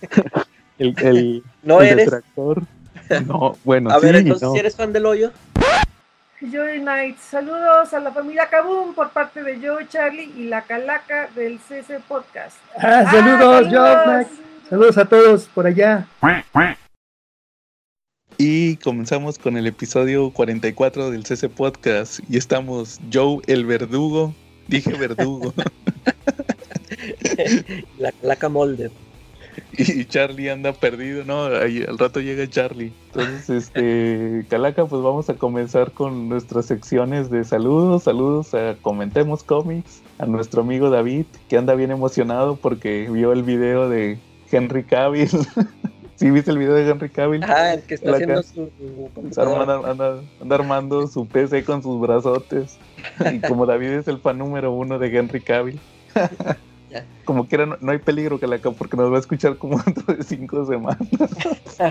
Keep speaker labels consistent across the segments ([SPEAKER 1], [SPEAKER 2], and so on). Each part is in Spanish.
[SPEAKER 1] el, el,
[SPEAKER 2] ¿No
[SPEAKER 1] el
[SPEAKER 2] eres?
[SPEAKER 1] detractor. No, bueno,
[SPEAKER 2] A
[SPEAKER 1] sí,
[SPEAKER 2] ver, entonces,
[SPEAKER 1] no.
[SPEAKER 2] si eres fan del hoyo,
[SPEAKER 3] Joy Knight, saludos a la familia Kabum por parte de Joe, Charlie y la calaca del CC Podcast.
[SPEAKER 4] Ah, saludos,
[SPEAKER 3] Ah,
[SPEAKER 4] Joe. Saludos a todos por allá.
[SPEAKER 1] Y comenzamos con el episodio 44 del CC Podcast. Y estamos Joe el verdugo. Dije verdugo.
[SPEAKER 2] la calaca molde.
[SPEAKER 1] Y Charlie anda perdido, ¿no? Ahí, al rato llega Charlie. Entonces, este, Calaca, pues vamos a comenzar con nuestras secciones de saludos. Saludos a Comentemos Comics, a nuestro amigo David, que anda bien emocionado porque vio el video de Henry Cavill. ¿Sí viste el video de Henry Cavill?
[SPEAKER 2] Ah, el que está
[SPEAKER 1] Calaca.
[SPEAKER 2] haciendo su
[SPEAKER 1] Está
[SPEAKER 2] computadora.
[SPEAKER 1] armando- anda, anda armando su PC con sus brazotes. Y como David es el fan número uno de Henry Cavill. Como quiera, no, no hay peligro, Calaca, porque nos va a escuchar como dentro de cinco semanas.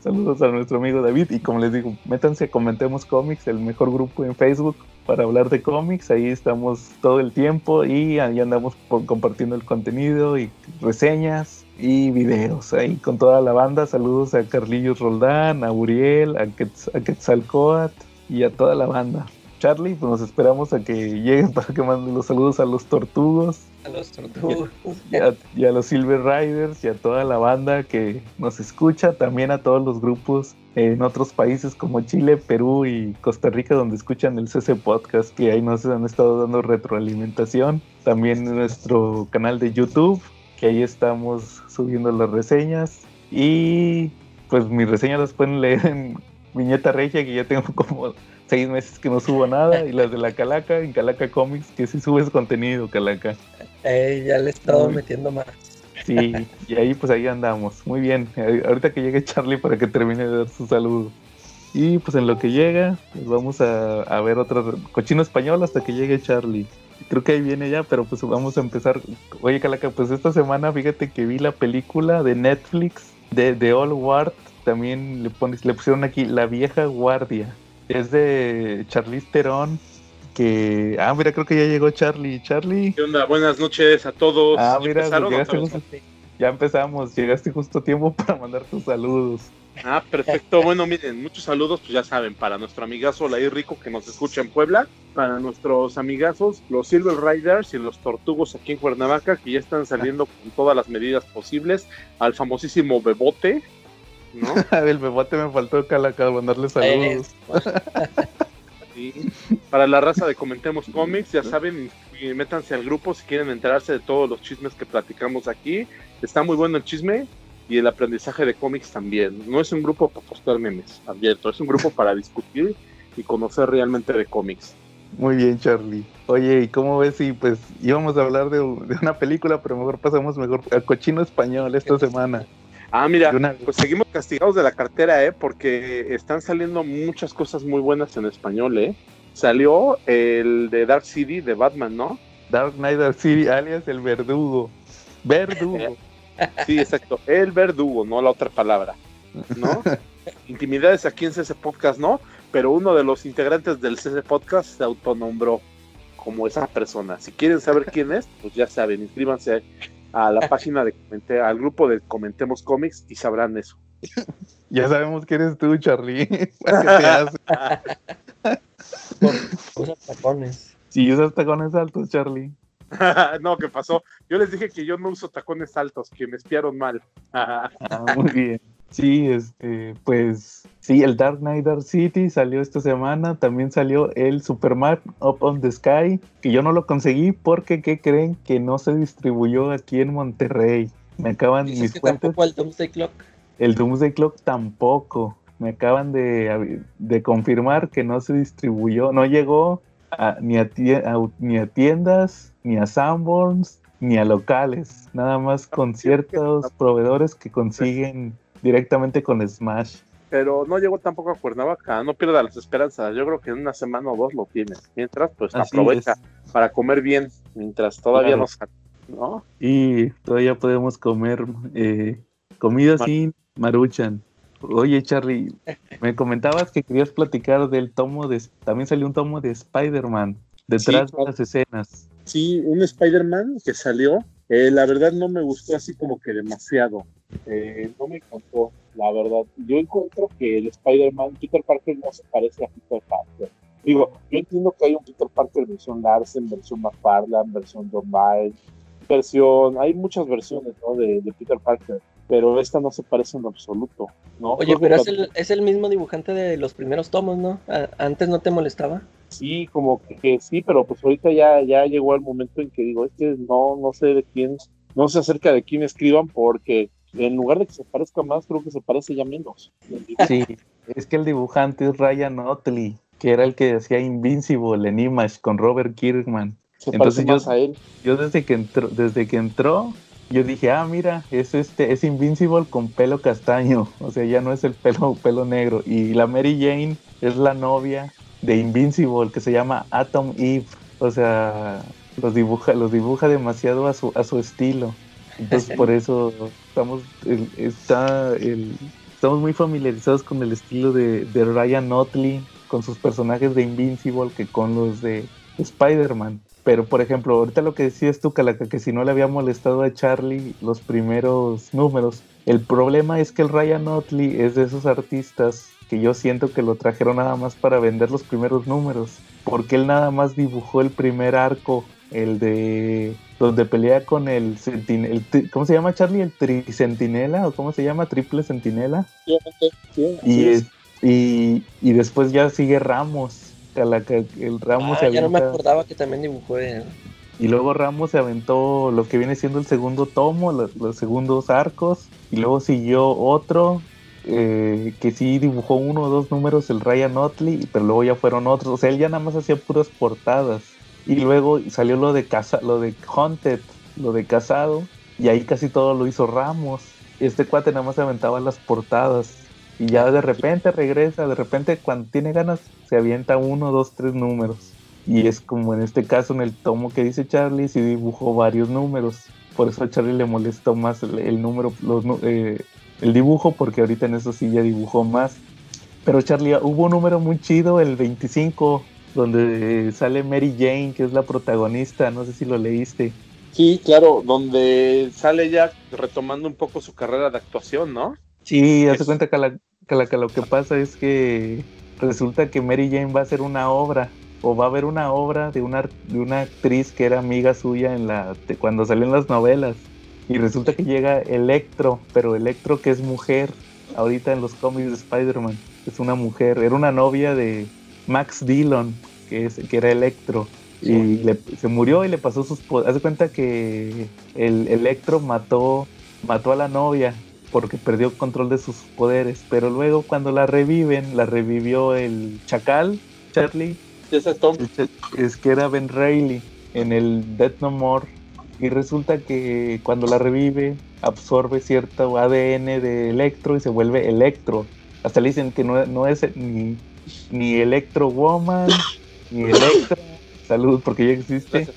[SPEAKER 1] Saludos a nuestro amigo David. Y como les digo, métanse a Comentemos Cómics, el mejor grupo en Facebook para hablar de cómics. Ahí estamos todo el tiempo y ahí andamos por- compartiendo el contenido y reseñas y videos. Ahí con toda la banda. Saludos a Carlillos Roldán, a Uriel, a, Quetz- a Quetzalcoatl y a toda la banda. Charlie, pues nos esperamos a que lleguen para que manden los saludos a los tortugos
[SPEAKER 2] A los
[SPEAKER 1] y a, y a los Silver Riders y a toda la banda que nos escucha, también a todos los grupos en otros países como Chile, Perú y Costa Rica donde escuchan el CC Podcast, que ahí nos han estado dando retroalimentación. También en nuestro canal de YouTube, que ahí estamos subiendo las reseñas. Y pues mis reseñas las pueden leer en Viñeta Regia, que ya tengo como seis meses que no subo nada, y las de la Calaca, en Calaca Comics, que sí subes contenido, Calaca.
[SPEAKER 2] Eh, ya le he estado metiendo más.
[SPEAKER 1] Sí, y ahí pues ahí andamos. Muy bien. Ahorita que llegue Charlie para que termine de dar su saludo. Y pues en lo que llega, pues vamos a, a ver otra cochino español hasta que llegue Charlie. Creo que ahí viene ya, pero pues vamos a empezar. Oye, Calaca, pues esta semana fíjate que vi la película de Netflix de The Old Guard. También le, pones, le pusieron aquí La Vieja Guardia. Es de Charlize Theron. Que. Ah, mira, creo que ya llegó Charlie. Charlie.
[SPEAKER 5] ¿Qué onda? Buenas noches a todos.
[SPEAKER 1] Ah,
[SPEAKER 5] ¿Ya
[SPEAKER 1] mira, llegaste justo- ya empezamos, llegaste justo a tiempo para mandar tus saludos.
[SPEAKER 5] Ah, perfecto. Bueno, miren, muchos saludos, pues ya saben, para nuestro amigazo Laí Rico que nos escucha en Puebla, para nuestros amigazos, los Silver Riders y los Tortugos aquí en Cuernavaca, que ya están saliendo con todas las medidas posibles, al famosísimo Bebote, ¿no?
[SPEAKER 1] El bebote me faltó Calaca mandarle saludos.
[SPEAKER 5] Sí. Para la raza de Comentemos Comics, ya saben, y métanse al grupo si quieren enterarse de todos los chismes que platicamos aquí. Está muy bueno el chisme y el aprendizaje de cómics también. No es un grupo para postar memes abierto, es un grupo para discutir y conocer realmente de cómics.
[SPEAKER 1] Muy bien, Charlie. Oye, ¿y cómo ves si pues íbamos a hablar de, de una película, pero mejor pasamos mejor a cochino español esta semana?
[SPEAKER 5] Ah, mira, pues seguimos castigados de la cartera, ¿eh? Porque están saliendo muchas cosas muy buenas en español, ¿eh? Salió el de Dark City de Batman, ¿no?
[SPEAKER 1] Dark Knight City, alias el verdugo. Verdugo.
[SPEAKER 5] Sí, exacto. El verdugo, no la otra palabra. ¿No? Intimidades aquí en CC Podcast, ¿no? Pero uno de los integrantes del CC Podcast se autonombró como esa persona. Si quieren saber quién es, pues ya saben, inscríbanse a la página de comente- al grupo de Comentemos Cómics y sabrán eso.
[SPEAKER 1] Ya sabemos que eres tú, Charlie. ¿Para qué te haces?
[SPEAKER 2] Usa tacones.
[SPEAKER 1] Si usas tacones altos, Charlie.
[SPEAKER 5] no, ¿qué pasó? Yo les dije que yo no uso tacones altos, que me espiaron mal.
[SPEAKER 1] Ah, muy bien. Sí, este, pues sí, el Dark Knight Dark City salió esta semana. También salió el Superman Up on the Sky, que yo no lo conseguí porque, ¿qué creen? Que no se distribuyó aquí en Monterrey. Me acaban
[SPEAKER 2] Dices
[SPEAKER 1] mis
[SPEAKER 2] que
[SPEAKER 1] fuentes.
[SPEAKER 2] tampoco al Doomsday Clock.
[SPEAKER 1] El Doomsday Clock tampoco. Me acaban de, de confirmar que no se distribuyó, no llegó a- ni, a ni a tiendas, ni a Sanborns, ni a locales. Nada más con ciertos proveedores que consiguen directamente con Smash.
[SPEAKER 5] Pero no llegó tampoco a Cuernavaca, no pierda las esperanzas. Yo creo que en una semana o dos lo tienes. Mientras, pues
[SPEAKER 1] Así
[SPEAKER 5] aprovecha
[SPEAKER 1] es.
[SPEAKER 5] para comer bien, mientras todavía
[SPEAKER 1] Claro.
[SPEAKER 5] no.
[SPEAKER 1] Y todavía podemos comer eh, comida
[SPEAKER 5] Mar-
[SPEAKER 1] sin maruchan. Oye, Charlie, me comentabas que querías platicar del tomo de... También salió un tomo de Spider-Man detrás
[SPEAKER 5] Sí,
[SPEAKER 1] de las escenas.
[SPEAKER 5] Sí, un Spider-Man que salió Eh, la verdad no me gustó así como que demasiado. Eh, no me encantó, la verdad. Yo encuentro que el Spider-Man, Peter Parker no se parece a Peter Parker. Digo, yo entiendo que hay un Peter Parker versión Larsen, versión McFarlane, versión John Byrne, versión, hay muchas versiones, ¿no? De, de Peter Parker, pero esta no se parece en absoluto, ¿no?
[SPEAKER 2] Oye,
[SPEAKER 5] Creo
[SPEAKER 2] pero es
[SPEAKER 5] la-
[SPEAKER 2] el, es el mismo dibujante de los primeros tomos, ¿no? Antes no te molestaba.
[SPEAKER 5] Sí, como que, que sí, pero pues ahorita ya, ya llegó el momento en que digo, es que no, no sé de quién, no sé acerca de quién escriban, porque en lugar de que se parezca más, creo que se parece ya menos.
[SPEAKER 1] Sí, es que el dibujante es Ryan Otley, que era el que hacía Invincible en Image con Robert Kirkman.
[SPEAKER 5] Se
[SPEAKER 1] Entonces yo-
[SPEAKER 5] más a él.
[SPEAKER 1] Yo desde que entró, desde que entró, yo dije, ah, mira, es este, es Invincible con pelo castaño, o sea, ya no es el pelo, pelo negro. Y la Mary Jane es la novia de Invincible, que se llama Atom Eve. O sea, los dibuja, los dibuja demasiado a su, a su estilo. Entonces por eso estamos, está el- estamos muy familiarizados con el estilo de, de Ryan Otley, con sus personajes de Invincible, que con los de Spider-Man. Pero, por ejemplo, ahorita lo que decías tú, Calaca, que si no le había molestado a Charlie los primeros números, el problema es que el Ryan Otley es de esos artistas que yo siento que lo trajeron nada más para vender los primeros números, porque él nada más dibujó el primer arco, el de donde pelea con el, el ¿cómo se llama Charlie? ¿El tricentinela o cómo se llama? ¿Triple
[SPEAKER 5] sí, así
[SPEAKER 1] Y,
[SPEAKER 5] es.
[SPEAKER 1] y, y después ya sigue Ramos. Calaca, el Ramos
[SPEAKER 2] Ah,
[SPEAKER 1] se
[SPEAKER 2] ya no me acordaba que también dibujó él.
[SPEAKER 1] y luego Ramos se aventó lo que viene siendo el segundo tomo, los, los segundos arcos. Y luego siguió otro eh, que sí dibujó uno o dos números, el Ryan Otley, pero luego ya fueron otros. O sea, él ya nada más hacía puras portadas. Y luego salió lo de, casa, lo de Haunted, lo de Casado. Y ahí casi todo lo hizo Ramos. Este cuate nada más aventaba las portadas. Y ya de repente regresa, de repente cuando tiene ganas se avienta uno, dos, tres números. Y es como en este caso en el tomo que dice Charlie, sí dibujó varios números. Por eso a Charlie le molestó más el, número, eh, el dibujo, porque ahorita en eso sí ya dibujó más. Pero Charlie, hubo un número muy chido, el 25, donde sale Mary Jane, que es la protagonista. No sé si lo leíste.
[SPEAKER 5] Sí, claro, donde sale ya retomando un poco su carrera de actuación, ¿no?
[SPEAKER 1] Sí, hace cuenta que, la- que la- que lo que pasa es que resulta que Mary Jane va a hacer una obra o va a haber una obra de una, de una actriz que era amiga suya en la de cuando salió en las novelas y resulta que llega Electro, pero Electro que es mujer ahorita en los cómics de Spider-Man, es una mujer, era una novia de Max Dillon, que, es, que era Electro. Y le- se murió y le pasó sus poderes. Haz de cuenta que el Electro mató, mató a la novia porque perdió control de sus poderes. Pero luego cuando la reviven, la revivió el Chacal, Charlie,
[SPEAKER 5] ese es Tom.
[SPEAKER 1] es que era Ben Reilly en el Death No More. Y resulta que cuando la revive, absorbe cierto ADN de Electro y se vuelve Electro. Hasta le dicen que no, no es ni, ni Electro Woman, ni Electra, salud, porque ya existe,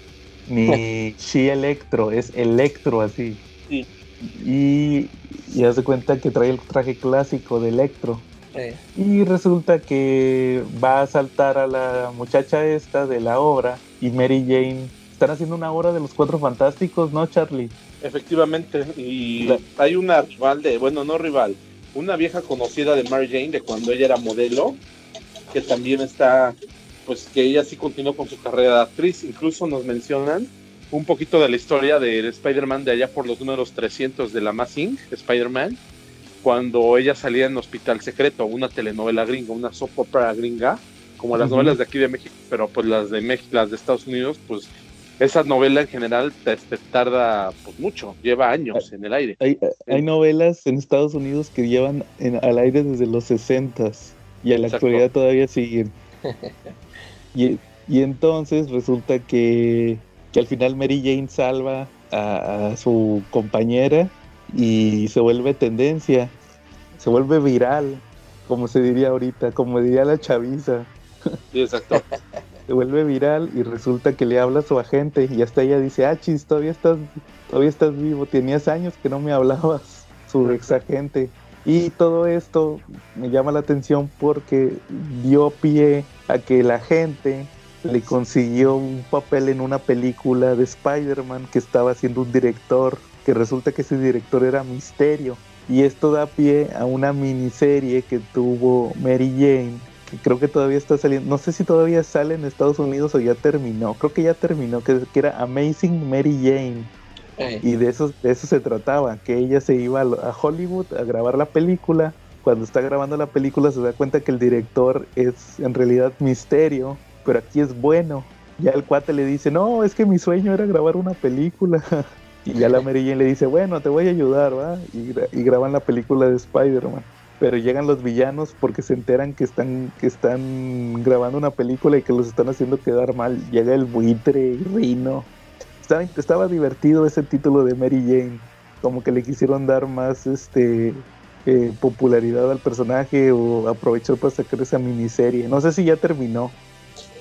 [SPEAKER 1] ni She Electro, es Electro así.
[SPEAKER 5] Sí.
[SPEAKER 1] Y, y hace cuenta que trae el traje clásico de Electro. Y resulta que va a saltar a la muchacha esta de la obra y Mary Jane. Están haciendo una obra de los cuatro fantásticos, ¿no, Charlie?
[SPEAKER 5] Efectivamente, y
[SPEAKER 1] La-
[SPEAKER 5] hay una rival de, bueno, no rival, una vieja conocida de Mary Jane de cuando ella era modelo, que también está, pues que ella sí continuó con su carrera de actriz, incluso nos mencionan un poquito de la historia del Spider-Man de allá por los números 300 de la Inc., Spider-Man, cuando ella salía en Hospital Secreto, una telenovela gringa, una soap opera gringa, como las
[SPEAKER 1] Ujú.
[SPEAKER 5] novelas de aquí de México, pero pues las de México, las de Estados Unidos, pues esa novela en general te, te tarda pues mucho, lleva años en el aire.
[SPEAKER 1] Hay, hay novelas en Estados Unidos que llevan en- al aire desde los 60 y en la
[SPEAKER 5] Exacto.
[SPEAKER 1] actualidad todavía siguen. Y, y entonces resulta que, que al final Mary Jane salva a, a su compañera y se vuelve tendencia, se vuelve viral, como se diría ahorita, como diría la chaviza.
[SPEAKER 5] Sí, exacto.
[SPEAKER 1] se vuelve viral y resulta que le habla a su agente y hasta ella dice, ah, chis, todavía estás, todavía estás vivo, tenías años que no me hablabas, su ex agente. Y todo esto me llama la atención porque dio pie a que la gente le consiguió un papel en una película de Spider-Man que estaba haciendo un director, que resulta que ese director era Misterio. Y esto da pie a una miniserie que tuvo Mary Jane, que creo que todavía está saliendo, no sé si todavía sale en Estados Unidos o ya terminó, creo que ya terminó, que, que era Amazing Mary Jane. Y de eso, de eso se trataba, que ella se iba a, Hollywood a grabar la película. Cuando está grabando la película se da cuenta que el director es en realidad misterio, pero aquí es bueno. Ya el cuate le dice, no, es que mi sueño era grabar una película. y ya la Mary Jane le dice, bueno, te voy a ayudar, ¿va? Y, y graban la película de Spider-Man. Pero llegan los villanos porque se enteran que están, que están grabando una película y que los están haciendo quedar mal. Llega el buitre y Rino estaba, estaba divertido ese título de Mary Jane. Como que le quisieron dar más este eh, popularidad al personaje o aprovechar para sacar esa miniserie. No sé si ya terminó,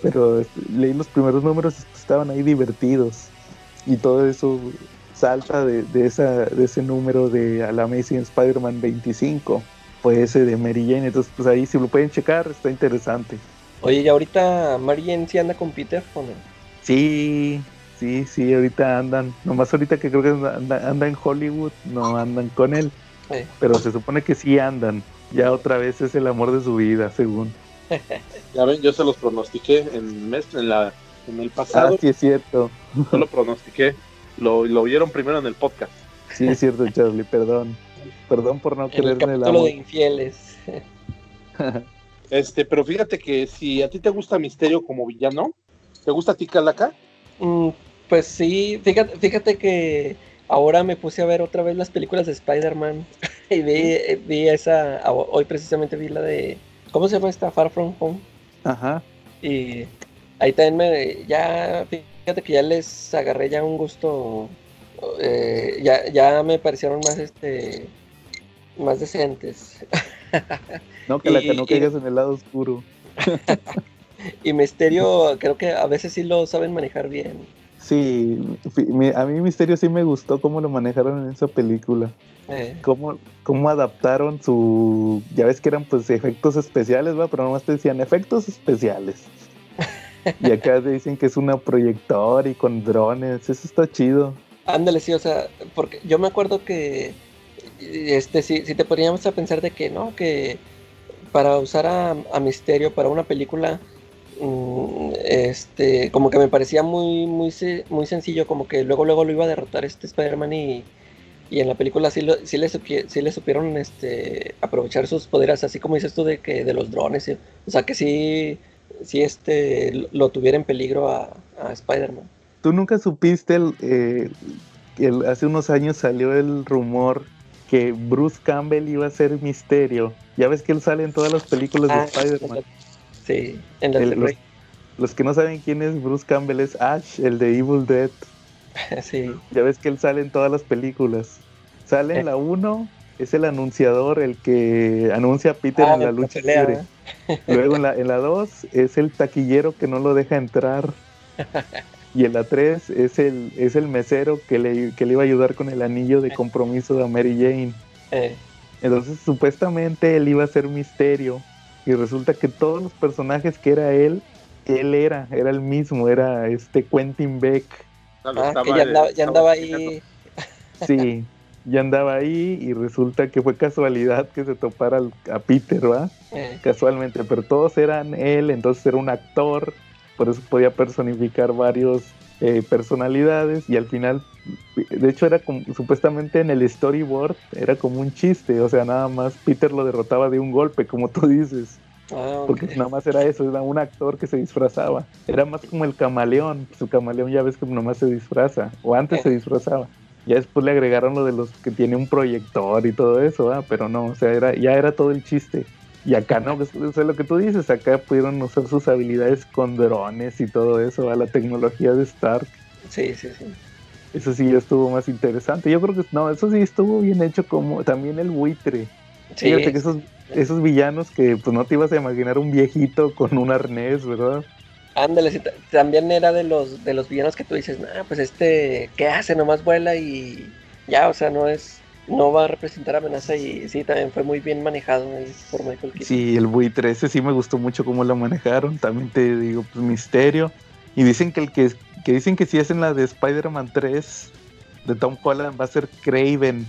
[SPEAKER 1] pero este, leí los primeros números y estaban ahí divertidos. Y todo eso salta de, de esa, de ese número de A la Amazing Spider-Man 25. Fue ese de Mary Jane. Entonces, pues ahí si lo pueden checar, está interesante.
[SPEAKER 2] Oye, y ahorita Mary Jane sí anda con Peter o no?
[SPEAKER 1] Sí, sí, sí, ahorita andan, nomás ahorita que creo que anda, anda en Hollywood, no andan con él, pero se supone que sí andan. Ya otra vez es el amor de su vida, según.
[SPEAKER 5] Ya ven, yo se los pronostiqué en, mes, en, la, en el
[SPEAKER 1] Ah,
[SPEAKER 5] pasado,
[SPEAKER 1] sí es cierto,
[SPEAKER 5] yo lo pronostiqué. Lo, lo vieron primero en el podcast.
[SPEAKER 1] sí es cierto, Charlie, perdón. Perdón por no
[SPEAKER 2] en el
[SPEAKER 1] creer en el amor.
[SPEAKER 2] de infieles.
[SPEAKER 5] Este, pero fíjate que si a ti te gusta Misterio como villano, ¿te gusta a ti Calaca?
[SPEAKER 2] Mm, pues sí, fíjate, fíjate que ahora me puse a ver otra vez las películas de Spider-Man y vi, vi esa, hoy precisamente vi la de, ¿cómo se llama esta? Far From Home.
[SPEAKER 1] Ajá,
[SPEAKER 2] Y ahí también me, ya, fíjate que ya les agarré ya un gusto, eh, ya, ya me parecieron más, este, más decentes.
[SPEAKER 1] no, que la que no caigas en el lado oscuro.
[SPEAKER 2] Y Misterio creo que a veces sí lo saben manejar bien.
[SPEAKER 1] Sí, a mí Misterio sí me gustó cómo lo manejaron en esa película.
[SPEAKER 2] Eh,
[SPEAKER 1] cómo, cómo adaptaron su. Ya ves que eran pues efectos especiales, va, pero nomás te decían efectos especiales. Y acá te dicen que es una proyector y con drones, eso está chido.
[SPEAKER 2] Ándale, sí, o sea, porque yo me acuerdo que este si, si te poníamos a pensar de que no, que para usar a, a Misterio para una película, este, como que me parecía muy, muy, muy sencillo, como que luego, luego lo iba a derrotar este Spider-Man y, y en la película sí, lo- sí, le, sí le supieron este, aprovechar sus poderes, así como dices tú de que de los drones, y- o sea que sí, sí este, lo, tuviera en peligro a, a Spider-Man.
[SPEAKER 1] ¿Tú nunca supiste el, eh, el- hace unos años salió el rumor que Bruce Campbell iba a ser misterio? Ya ves que él sale en todas las películas
[SPEAKER 2] Ah,
[SPEAKER 1] de Spider-Man.
[SPEAKER 2] Sí, en la
[SPEAKER 1] El- los, los que no saben quién es Bruce Campbell es Ash, el de Evil Dead.
[SPEAKER 2] Sí,
[SPEAKER 1] Ya ves que él sale en todas las películas. Sale
[SPEAKER 2] Eh.
[SPEAKER 1] en la 1, es el anunciador, el que anuncia a Peter
[SPEAKER 2] Ah,
[SPEAKER 1] en la lucha
[SPEAKER 2] pelea,
[SPEAKER 1] libre. Luego en la, en la 2 es el taquillero que no lo deja entrar. Y en la 3 es el, es el mesero que le, que le iba a ayudar con el anillo de compromiso de Mary Jane.
[SPEAKER 2] eh,
[SPEAKER 1] Entonces supuestamente él iba a ser misterio. Y resulta que todos los personajes que era él, él era, era el mismo, era este Quentin Beck.
[SPEAKER 2] Ah, que ya andaba, ya andaba ahí.
[SPEAKER 1] Sí, ya andaba ahí y resulta que fue casualidad que se topara al- a Peter, ¿va?
[SPEAKER 2] eh,
[SPEAKER 1] Casualmente, pero todos eran él, entonces era un actor, por eso podía personificar varios eh, personalidades y al final, de hecho era como, supuestamente en el storyboard, era como un chiste, o sea, nada más Peter lo derrotaba de un golpe, como tú dices.
[SPEAKER 2] ah,
[SPEAKER 1] Porque nada más era eso, era un actor que se disfrazaba. Era más como el camaleón. Su camaleón ya ves que nomás se disfraza. O antes se disfrazaba. Ya después le agregaron lo de los que tiene un proyector y todo eso, ¿ah? pero no, o sea, era, ya era todo el chiste. Y acá no, pues, o sea, lo que tú dices, acá pudieron usar sus habilidades con drones y todo eso, a la tecnología de Stark.
[SPEAKER 2] Sí, sí, sí.
[SPEAKER 1] Eso sí estuvo más interesante. Yo creo que no, eso sí estuvo bien hecho como también el buitre.
[SPEAKER 2] Sí,
[SPEAKER 1] Fíjate que esos, esos villanos que pues no te ibas a imaginar un viejito con un arnés, ¿verdad?
[SPEAKER 2] ándale, también era de los de los villanos que tú dices, nah, pues este, ¿qué hace? Nomás vuela y ya, o sea, no es no va a representar amenaza y sí, también fue muy bien manejado ahí por Michael Keaton.
[SPEAKER 1] Sí, el buitre ese sí me gustó mucho cómo lo manejaron. También te digo, pues misterio. Y dicen que el que, que dicen que si es en la de Spider-Man 3 de Tom Holland va a ser Craven.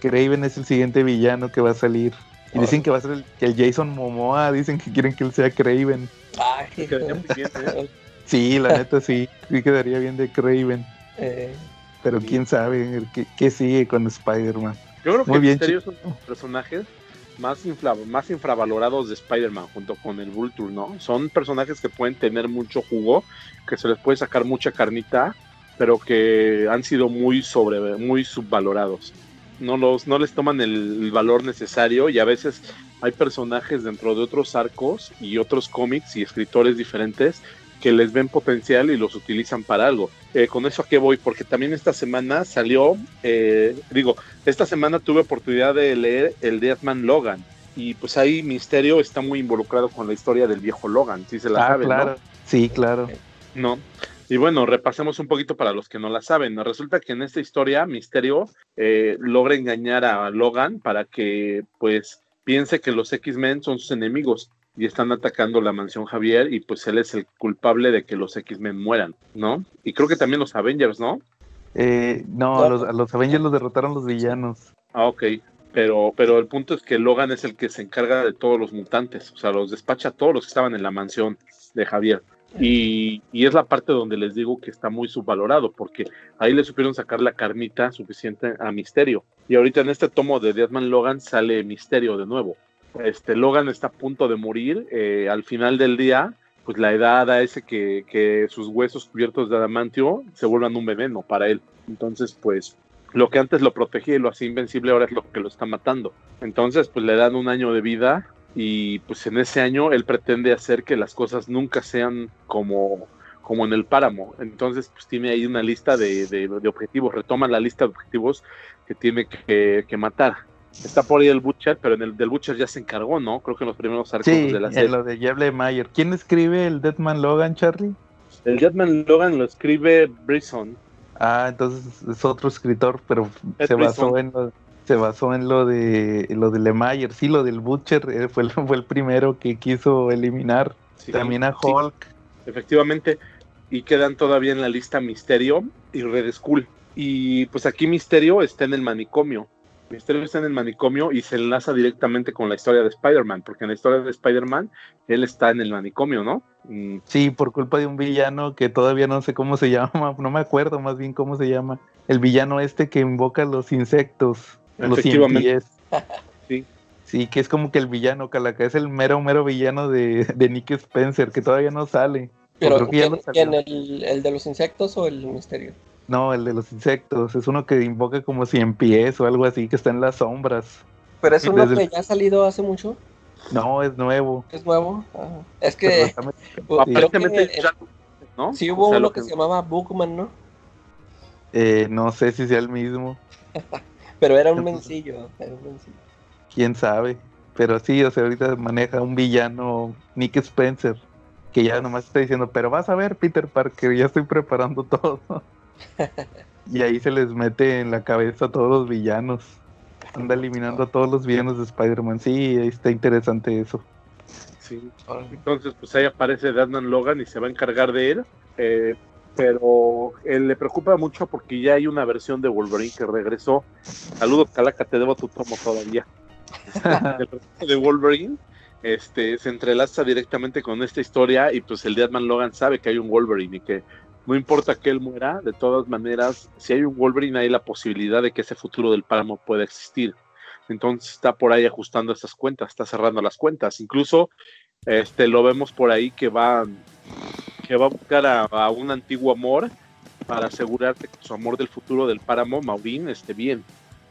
[SPEAKER 1] Craven es el siguiente villano que va a salir. Y dicen que va a ser el, el Jason Momoa, dicen que quieren que él sea Craven.
[SPEAKER 2] Ay,
[SPEAKER 5] Quedaría muy bien, ¿eh?
[SPEAKER 1] Sí, la neta sí, sí quedaría bien de Craven.
[SPEAKER 2] eh,
[SPEAKER 1] Pero quién sabe qué, qué sigue con Spider-Man.
[SPEAKER 5] Yo creo que
[SPEAKER 1] Muy bien,
[SPEAKER 5] Misterio es uno de los personajes más, infla- más infravalorados de Spider-Man junto con el Vulture, ¿no? Son personajes que pueden tener mucho jugo, que se les puede sacar mucha carnita, pero que han sido muy sobre, muy subvalorados. No, los, no les toman el valor necesario y a veces hay personajes dentro de otros arcos y otros cómics y escritores diferentes que les ven potencial y los utilizan para algo. Eh, con eso a qué voy, porque también esta semana salió, eh, digo, esta semana tuve oportunidad de leer el Deathman Logan y pues ahí Misterio está muy involucrado con la historia del viejo Logan, si se la
[SPEAKER 1] Ah,
[SPEAKER 5] saben,
[SPEAKER 1] claro. Sí, claro.
[SPEAKER 5] ¿no? ¿no? Y bueno, repasemos un poquito para los que no la saben. ¿no? Resulta que en esta historia Misterio eh, logra engañar a Logan para que pues piense que los X-Men son sus enemigos y están atacando la mansión Javier y pues él es el culpable de que los X-Men mueran, ¿no? Y creo que también los Avengers, ¿no?
[SPEAKER 1] Eh, no,
[SPEAKER 2] No.
[SPEAKER 1] Los, a los Avengers los derrotaron los villanos.
[SPEAKER 5] Ah, ok. Pero, pero el punto es que Logan es el que se encarga de todos los mutantes, o sea, los despacha a todos los que estaban en la mansión de Javier. Y, y es la parte donde les digo que está muy subvalorado, porque ahí le supieron sacar la carnita suficiente a Misterio. Y ahorita en este tomo de Deathman Logan sale Misterio de nuevo. Este Logan está a punto de morir. eh, al final del día, pues la edad a ese que, que sus huesos cubiertos de adamantio se vuelvan un veneno para él. Entonces, pues lo que antes lo protegía y lo hacía invencible ahora es lo que lo está matando. Entonces, pues le dan un año de vida y pues en ese año él pretende hacer que las cosas nunca sean como, como en el páramo. Entonces, pues tiene ahí una lista de, de- de objetivos, retoma la lista de objetivos que tiene que, que matar. Está por ahí el Butcher, pero en el del Butcher ya se encargó, ¿no? Creo que en los primeros arcos
[SPEAKER 1] Sí,
[SPEAKER 5] de la
[SPEAKER 1] en
[SPEAKER 5] serie.
[SPEAKER 1] lo de Jeff Mayer. ¿Quién escribe el Deadman Logan, Charlie?
[SPEAKER 5] El Jetman Logan lo escribe Brisson.
[SPEAKER 1] Ah, entonces es otro escritor, pero
[SPEAKER 5] Ed
[SPEAKER 1] se basó
[SPEAKER 5] Brisson.
[SPEAKER 1] en lo, se basó en lo de en lo de Lemayer. Sí, lo del Butcher eh, fue, el- fue el primero que quiso eliminar.
[SPEAKER 5] Sí,
[SPEAKER 1] También a
[SPEAKER 5] sí.
[SPEAKER 1] Hulk.
[SPEAKER 5] efectivamente, y quedan todavía en la lista Misterio y Red Skull. Y pues aquí Misterio está en el manicomio. Misterio está en el manicomio y se enlaza directamente con la historia de Spider-Man, porque en la historia de Spider-Man él está en el manicomio, ¿no? Mm,
[SPEAKER 1] Sí, por culpa de un villano que todavía no sé cómo se llama, no me acuerdo más bien cómo se llama. El villano este que invoca los insectos, los pies.
[SPEAKER 5] Sí.
[SPEAKER 1] Sí, que es como que el villano, Calaca, es el mero, mero villano de, de Nick Spencer, que todavía no sale.
[SPEAKER 2] Pero ¿quién, quién, el, el de los insectos o el misterio?
[SPEAKER 1] No, el de los insectos, es uno que invoca como cien pies o algo así, que está en las sombras.
[SPEAKER 2] Pero es uno
[SPEAKER 1] Desde
[SPEAKER 2] que
[SPEAKER 1] el-
[SPEAKER 2] ya ha salido hace mucho.
[SPEAKER 1] No, es nuevo.
[SPEAKER 2] Es nuevo. Ah, Es que que
[SPEAKER 5] Aparentemente ya- ¿no?
[SPEAKER 2] sí
[SPEAKER 5] O
[SPEAKER 2] hubo
[SPEAKER 5] sea,
[SPEAKER 2] uno
[SPEAKER 5] lo
[SPEAKER 2] que se llamaba Bookman, ¿no?
[SPEAKER 1] eh, no sé si sea el mismo,
[SPEAKER 2] Pero era un mencillo. Era un mencillo.
[SPEAKER 1] quién sabe. Pero sí, o sea, ahorita maneja un villano, Nick Spencer, que ya nomás está diciendo, pero vas a ver, Peter Parker, ya estoy preparando todo. y ahí se les mete en la cabeza a todos los villanos. Anda eliminando a todos los villanos de Spider-Man. Sí, ahí está interesante eso.
[SPEAKER 5] Sí. Entonces, pues ahí aparece Deadman Logan y se va a encargar de él. eh, pero él le preocupa mucho porque ya hay una versión de Wolverine que regresó. Saludos, Calaca, te debo tu tomo todavía. De Wolverine este, se entrelaza directamente con esta historia y pues el Deadman Logan sabe que hay un Wolverine y que no importa que él muera, de todas maneras, si hay un Wolverine hay la posibilidad de que ese futuro del páramo pueda existir. Entonces está por ahí ajustando esas cuentas, está cerrando las cuentas. Incluso este lo vemos por ahí que va que va a buscar a, a un antiguo amor para asegurarse que su amor del futuro del páramo, Maureen, esté bien.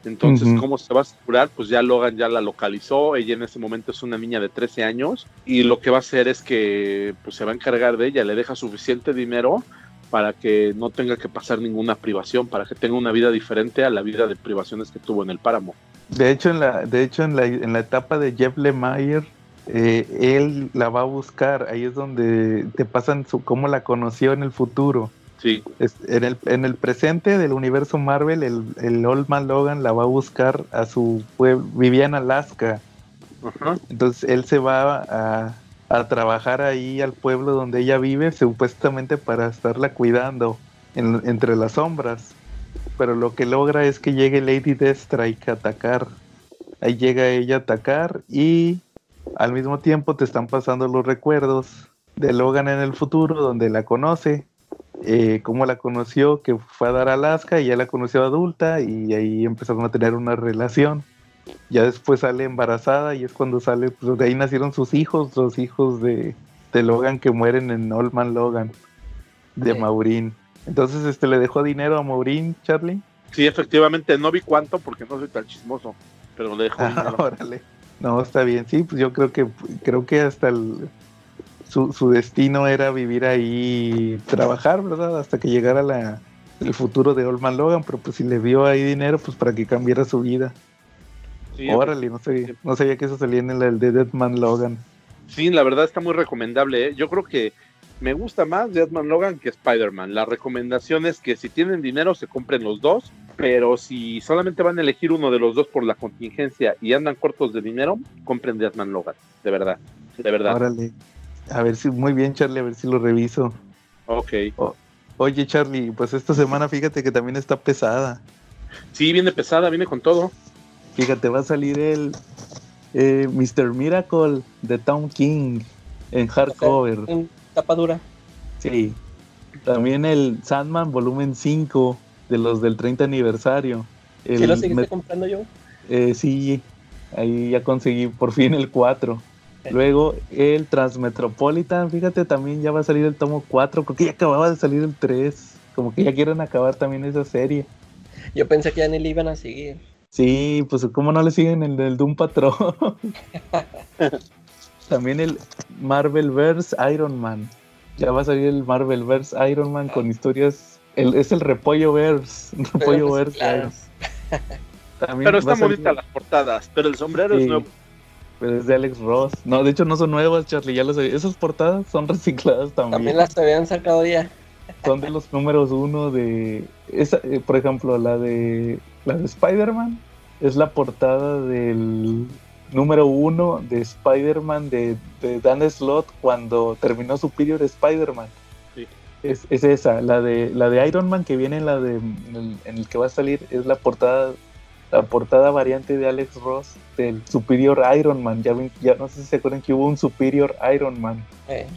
[SPEAKER 5] Entonces. ¿cómo se va a asegurar? Pues ya Logan ya la localizó, ella en ese momento es una niña de 13 años y lo que va a hacer es que pues, se va a encargar de ella, le deja suficiente dinero para que no tenga que pasar ninguna privación, para que tenga una vida diferente a la vida de privaciones que tuvo en el páramo.
[SPEAKER 1] De hecho, en la, de hecho, en la, en la etapa de Jeff Lemire, eh, él la va a buscar. Ahí es donde te pasan su, cómo la conoció en el futuro.
[SPEAKER 5] Sí.
[SPEAKER 1] Es- En el, en el presente del universo Marvel, el, el Old Man Logan la va a buscar a su pueblo. Vivía en Alaska. Entonces él se va a, a trabajar ahí al pueblo donde ella vive, supuestamente para estarla cuidando en- entre las sombras. Pero lo que logra es que llegue Lady Deathstrike a atacar. Ahí llega ella a atacar y al mismo tiempo te están pasando los recuerdos de Logan en el futuro, donde la conoce, eh, cómo la conoció, que fue a dar a Alaska y ya la conoció adulta y ahí empezaron a tener una relación. Ya después sale embarazada y es cuando sale, pues de ahí nacieron sus hijos, los hijos de, de Logan que mueren en Old Man Logan, de
[SPEAKER 2] Sí.
[SPEAKER 1] Maureen. Entonces este le dejó dinero a Maureen, Charlie.
[SPEAKER 5] Sí, efectivamente, no vi cuánto porque no soy tan chismoso, pero le dejo
[SPEAKER 1] Ah,
[SPEAKER 5] dinero.
[SPEAKER 1] órale. No, está bien, sí, pues yo creo que creo que hasta el, su, su destino era vivir ahí, trabajar, ¿verdad? Hasta que llegara la, el futuro de Old Man Logan, pero pues si le dio ahí dinero, pues para que cambiara su vida.
[SPEAKER 5] Sí,
[SPEAKER 1] Órale, no sabía, no sabía que eso salía en el de Dead Man Logan.
[SPEAKER 5] Sí, la verdad está muy recomendable. ¿eh? Yo creo que me gusta más Deadman Logan que Spider-Man. La recomendación es que si tienen dinero se compren los dos, pero si solamente van a elegir uno de los dos por la contingencia y andan cortos de dinero, compren Deadman Logan. De verdad, de verdad.
[SPEAKER 1] Órale. A ver si, muy bien, Charlie, a ver si lo reviso.
[SPEAKER 5] Ok.
[SPEAKER 1] Oye, Charlie, pues esta semana fíjate que también está pesada.
[SPEAKER 5] Sí, viene pesada, viene con todo.
[SPEAKER 1] Fíjate, va a salir el eh, Mr. Miracle de Town King en hardcover.
[SPEAKER 2] En tapa dura.
[SPEAKER 1] Sí. También el Sandman volumen 5 de los del 30 aniversario. El
[SPEAKER 2] ¿Sí lo seguiste comprando yo?
[SPEAKER 1] eh, sí, ahí ya conseguí por fin el 4. Luego el Transmetropolitan, fíjate, también ya va a salir el tomo 4. Creo que ya acababa de salir el 3. Como que ya quieren acabar también esa serie.
[SPEAKER 2] Yo pensé que ya ni le iban a seguir.
[SPEAKER 1] Sí, pues cómo no le siguen el del Doom Patrol. También el Marvelverse Iron Man. Ya va a salir el Marvelverse Iron Man con historias. El, es el Repollo Verse. Repollo Verse. Iron.
[SPEAKER 2] Claro.
[SPEAKER 5] Pero están bonitas las portadas, pero el sombrero es nuevo.
[SPEAKER 1] Pero es de Alex Ross. No, de hecho no son nuevas, Charlie. Ya lo sabía. Esas portadas son recicladas también.
[SPEAKER 2] También las habían sacado ya.
[SPEAKER 1] Son de los números uno de. Esa, eh, por ejemplo, la de. La de Spider-Man. Es la portada del número uno de Spider-Man de, de Dan Slott cuando terminó Superior Spider-Man.
[SPEAKER 5] Sí.
[SPEAKER 1] Es, es esa, la de la de Iron Man que viene en la de en el, en el que va a salir es la portada la portada variante de Alex Ross del Superior Iron Man. Ya, ya no sé si se acuerdan que hubo un Superior Iron Man.
[SPEAKER 2] Eh,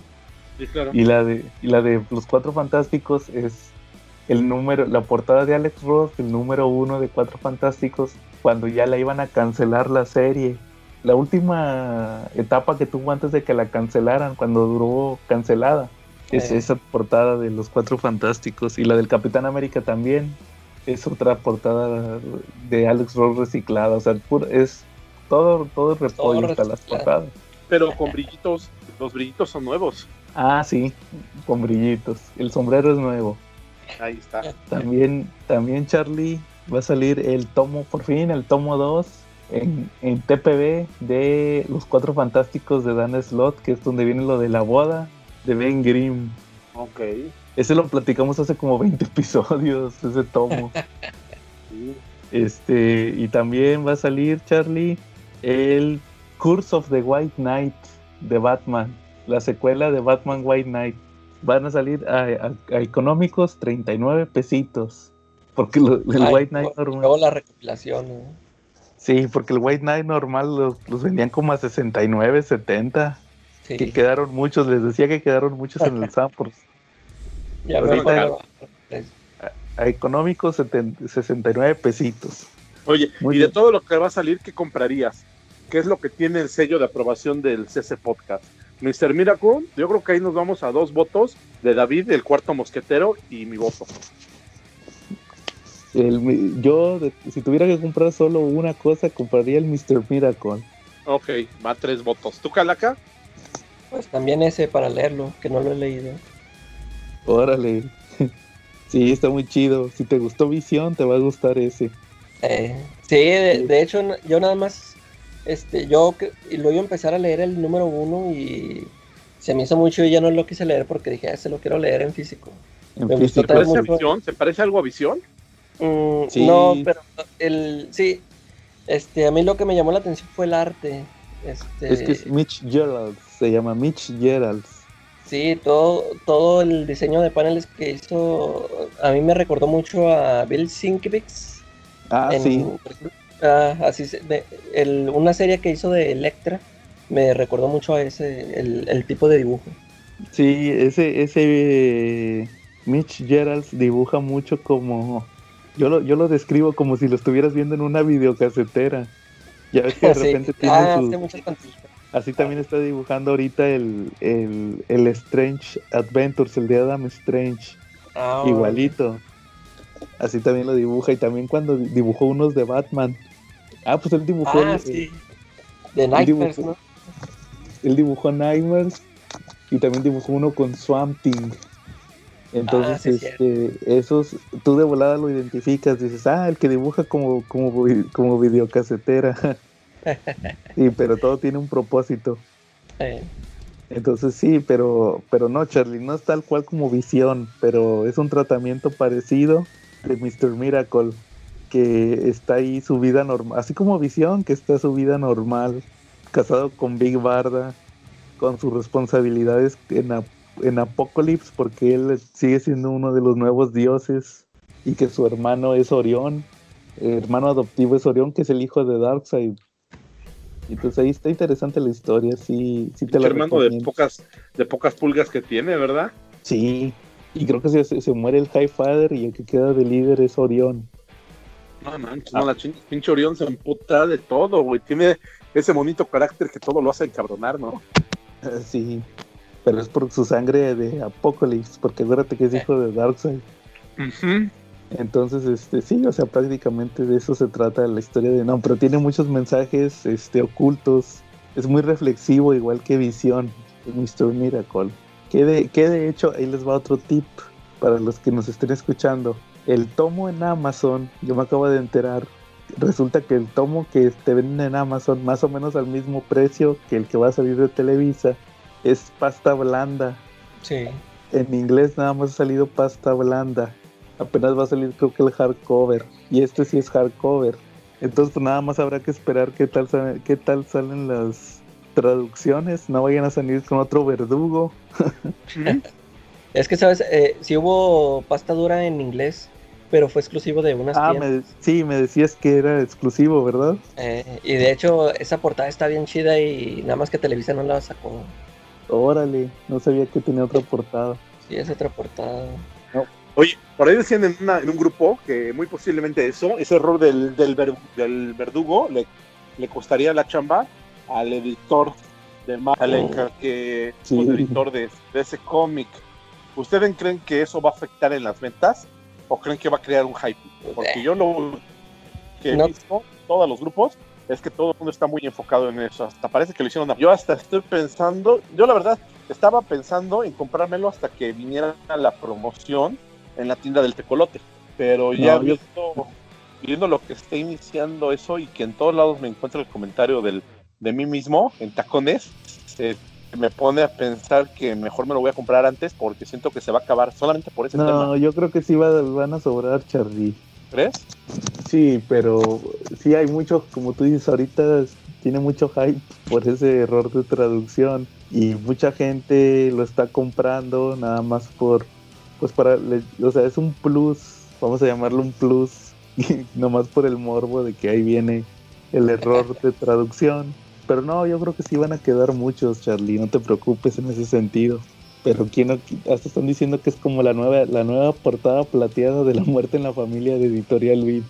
[SPEAKER 5] Sí, claro.
[SPEAKER 1] Y la de, y la de los cuatro fantásticos es el número, la portada de Alex Ross, el número uno de cuatro fantásticos, cuando ya la iban a cancelar la serie. La última etapa que tuvo antes de que la cancelaran, cuando duró cancelada, es
[SPEAKER 2] Eh.
[SPEAKER 1] esa portada de los cuatro fantásticos. Y la del Capitán América también es otra portada de Alex Ross reciclada. O sea, puro- es todo, todo repollo hasta las portadas.
[SPEAKER 5] Pero con brillitos, los brillitos son nuevos.
[SPEAKER 1] Ah, sí, con brillitos. El sombrero es nuevo.
[SPEAKER 5] Ahí está.
[SPEAKER 1] También, también Charlie va a salir el tomo, por fin, el tomo 2 en, en TPB de Los Cuatro Fantásticos de Dan Slott, que es donde viene lo de la boda de Ben Grimm.
[SPEAKER 5] Ok.
[SPEAKER 1] Ese lo platicamos hace como 20 episodios, ese tomo.
[SPEAKER 5] Sí.
[SPEAKER 1] Este, y también va a salir, Charlie, el Curse of the White Knight de Batman, la secuela de Batman White Knight. Van a salir a, a- a económicos 39 pesitos. Porque lo- el
[SPEAKER 2] ay,
[SPEAKER 1] White Knight normal.
[SPEAKER 2] Luego la recopilación. ¿no?
[SPEAKER 1] Sí, porque el White Knight normal los, los vendían como a 69, 70.
[SPEAKER 2] Sí.
[SPEAKER 1] Que quedaron muchos, les decía que quedaron muchos en el Samples.
[SPEAKER 2] Ya
[SPEAKER 1] ahorita-
[SPEAKER 2] me acuerdo.
[SPEAKER 1] A económicos 70 69 pesitos.
[SPEAKER 5] Oye,
[SPEAKER 1] Muy
[SPEAKER 5] y de todo lo que va a salir, ¿qué comprarías? ¿Qué es lo que tiene el sello de aprobación del CC Podcast? Mr. Miracle, yo creo que ahí nos vamos a dos votos de David, el cuarto mosquetero, y mi voto.
[SPEAKER 1] El yo, de- si tuviera que comprar solo una cosa, compraría el Mr. Miracle.
[SPEAKER 5] Ok, va tres votos. ¿Tú, Calaca?
[SPEAKER 2] Pues también ese para leerlo, que no lo he leído.
[SPEAKER 1] Órale. Sí, está muy chido. Si te gustó Visión, te va a gustar ese.
[SPEAKER 2] Eh, sí, de, de hecho, yo nada más, este, yo luego iba a empezar a leer el número uno y se me hizo mucho y ya no lo quise leer porque dije, "Ah, se lo quiero leer en físico.
[SPEAKER 1] En
[SPEAKER 2] Me gustó
[SPEAKER 1] físico.
[SPEAKER 5] ¿Se parece, a visión? ¿Se parece algo a visión?
[SPEAKER 2] Mm,
[SPEAKER 1] Sí.
[SPEAKER 2] No, pero el sí, este, a mí lo que me llamó la atención fue el arte. Este,
[SPEAKER 1] Es que es Mitch Gerald, se llama Mitch Gerald.
[SPEAKER 2] sí, todo, todo el diseño de paneles que hizo, a mí me recordó mucho a Bill Sienkiewicz.
[SPEAKER 1] Ah,
[SPEAKER 2] en-
[SPEAKER 1] sí.
[SPEAKER 2] ah, así se- de- el- una serie que hizo de Electra me recordó mucho a ese, el, el tipo de dibujo.
[SPEAKER 1] Sí, ese, ese eh, Mitch Gerald dibuja mucho como. Yo lo, yo lo describo como si lo estuvieras viendo en una videocasetera. Ya ves que de
[SPEAKER 2] Sí.
[SPEAKER 1] repente tiene
[SPEAKER 2] Ah,
[SPEAKER 1] sus-. Así también está dibujando ahorita el, el, el Strange Adventures, el de Adam Strange.
[SPEAKER 2] Ah,
[SPEAKER 1] Igualito. Así también lo dibuja. Y también cuando di- dibujó unos de Batman. Ah, pues él dibujó,
[SPEAKER 2] Ah,
[SPEAKER 1] el-
[SPEAKER 2] sí. De Nightmares,
[SPEAKER 1] dibujó-
[SPEAKER 2] ¿no?
[SPEAKER 1] él dibujó Nightmares y también dibujó uno con Swamp Thing. Entonces,
[SPEAKER 2] Ah, sí, es
[SPEAKER 1] este, esos, tú de volada lo identificas, dices, ah, el que dibuja como, como, como videocasetera. sí, pero todo tiene un propósito.
[SPEAKER 2] Eh,
[SPEAKER 1] Entonces sí, pero, pero no, Charlie, no es tal cual como visión, pero es un tratamiento parecido de Mr. Miracle, que está ahí su vida normal, así como visión, que está su vida normal, casado con Big Barda, con sus responsabilidades en, Ap- en Apocalypse, porque él sigue siendo uno de los nuevos dioses, y que su hermano es Orión, el hermano adoptivo es Orión, que es el hijo de Darkseid. Entonces ahí está interesante la historia, sí, sí te la
[SPEAKER 5] hermano de pocas, de pocas pulgas que tiene, ¿verdad?
[SPEAKER 1] Sí, y creo que se, se- muere el High Father y el que queda de líder es Orión.
[SPEAKER 5] No manches, no, la chin- pinche Orión se emputa de todo, güey. Tiene ese bonito carácter que todo lo hace encabronar, ¿no?
[SPEAKER 1] Ah, Sí, pero es por su sangre de Apocalypse, porque acuérdate que es hijo de Darkseid. Entonces, este, sí, o sea, prácticamente de eso se trata la historia de No, pero tiene muchos mensajes este, ocultos. Es muy reflexivo, igual que Visión, Mr. Miracle. Que de, que de hecho, ahí les va otro tip para los que nos estén escuchando. El tomo en Amazon, yo me acabo de enterar, resulta que el tomo que te venden en Amazon, más o menos al mismo precio que el que va a salir de Televisa, es pasta blanda.
[SPEAKER 2] sí.
[SPEAKER 1] En inglés nada más ha salido pasta blanda. Apenas va a salir creo que el hardcover. Y este sí es hardcover. Entonces pues nada más habrá que esperar qué tal, qué tal salen las traducciones. No vayan a salir con otro verdugo.
[SPEAKER 2] Es que, ¿sabes? Eh, sí hubo pasta dura en inglés, pero fue exclusivo de unas
[SPEAKER 1] Ah,
[SPEAKER 2] tiendas.
[SPEAKER 1] me, sí, me decías que era exclusivo, ¿verdad?
[SPEAKER 2] Eh, y de hecho, esa portada está bien chida y nada más que Televisa no la sacó.
[SPEAKER 1] Órale, no sabía que tenía otra portada.
[SPEAKER 2] Sí, es otra portada.
[SPEAKER 5] Oye, por ahí decían en, una- en un grupo que muy posiblemente eso, ese error del, del, ver- del verdugo, le, le costaría la chamba al editor de Marvel,
[SPEAKER 2] Oh.
[SPEAKER 5] que
[SPEAKER 1] Sí.
[SPEAKER 5] el editor de, de ese cómic. ¿Ustedes creen que eso va a afectar en las ventas o creen que va a crear un hype? Porque yo lo que he
[SPEAKER 2] No.
[SPEAKER 5] visto todos los grupos es que todo el mundo está muy enfocado en eso. Hasta parece que lo hicieron. Yo hasta estoy pensando, yo la verdad estaba pensando en comprármelo hasta que viniera la promoción en la tienda del tecolote. Pero ya
[SPEAKER 1] No,
[SPEAKER 5] viendo, viendo lo que está iniciando eso y que en todos lados me encuentro el comentario del, de mí mismo en tacones, se- me pone a pensar que mejor me lo voy a comprar antes porque siento que se va a acabar solamente por ese
[SPEAKER 1] No,
[SPEAKER 5] tema.
[SPEAKER 1] yo creo que sí va- van a sobrar, Charlie.
[SPEAKER 5] ¿Crees?
[SPEAKER 1] Sí, pero sí hay mucho, como tú dices, ahorita tiene mucho hype por ese error de traducción y mucha gente lo está comprando nada más por, pues para, o sea, es un plus, vamos a llamarlo un plus, nomás por el morbo de que ahí viene el error de traducción. Pero no, yo creo que sí van a quedar muchos, Charlie, no te preocupes en ese sentido. Pero quién no- hasta están diciendo que es como la nueva, la nueva portada plateada de la muerte en la familia de Editorial Vid.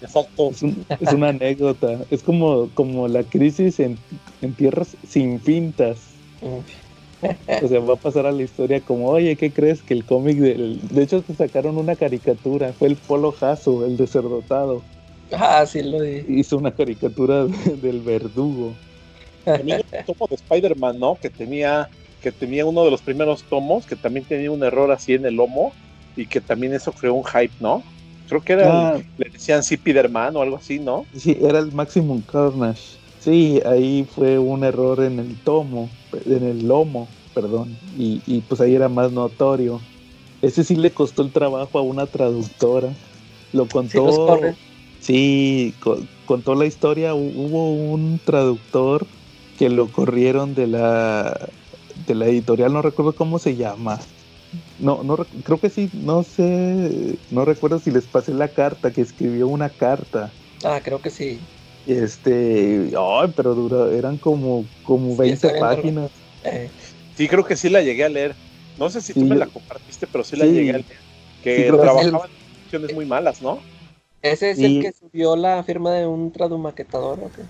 [SPEAKER 5] Exacto.
[SPEAKER 1] Es, un- es una anécdota. Es como, como la crisis en, en tierras sin pintas.
[SPEAKER 2] Mm.
[SPEAKER 1] O sea, va a pasar a la historia como, oye, ¿qué crees que el cómic del... De hecho, te sacaron una caricatura. Fue el Polo Jaso, el deserdotado.
[SPEAKER 2] Ah, sí, lo di.
[SPEAKER 1] Hizo una caricatura de- del verdugo.
[SPEAKER 5] También el tomo de Spider-Man, ¿no? Que tenía, que tenía uno de los primeros tomos, que también tenía un error así en el lomo, y que también eso creó un hype, ¿no? Creo que era,
[SPEAKER 1] Ah,
[SPEAKER 5] el- le decían Spider-Man o algo así, ¿no?
[SPEAKER 1] sí, era el Maximum Carnage. Sí, ahí fue un error en el tomo, en el lomo, perdón. Y, y pues ahí era más notorio. ese sí le costó el trabajo a una traductora. Lo
[SPEAKER 2] Sí,
[SPEAKER 1] contó.
[SPEAKER 2] corren.
[SPEAKER 1] Sí, co- contó la historia. hu- Hubo un traductor que lo corrieron de la de la editorial, no recuerdo cómo se llama. No, no creo que sí, no sé, no recuerdo si les pasé la carta, que escribió una carta.
[SPEAKER 2] Ah, creo que sí.
[SPEAKER 1] Este, ay, pero dura, eran como como
[SPEAKER 2] Sí,
[SPEAKER 1] 20
[SPEAKER 2] está bien largo.
[SPEAKER 1] páginas.
[SPEAKER 2] Eh,
[SPEAKER 5] Sí, creo que sí la llegué a leer. No sé si tú
[SPEAKER 1] Sí,
[SPEAKER 5] me
[SPEAKER 1] yo-
[SPEAKER 5] la compartiste, pero sí la
[SPEAKER 1] Sí.
[SPEAKER 5] llegué a leer. Que trabajaban en situaciones muy malas, ¿no?
[SPEAKER 2] ese es
[SPEAKER 1] Y-
[SPEAKER 2] el que subió la firma de un tradumaquetador, ¿o qué?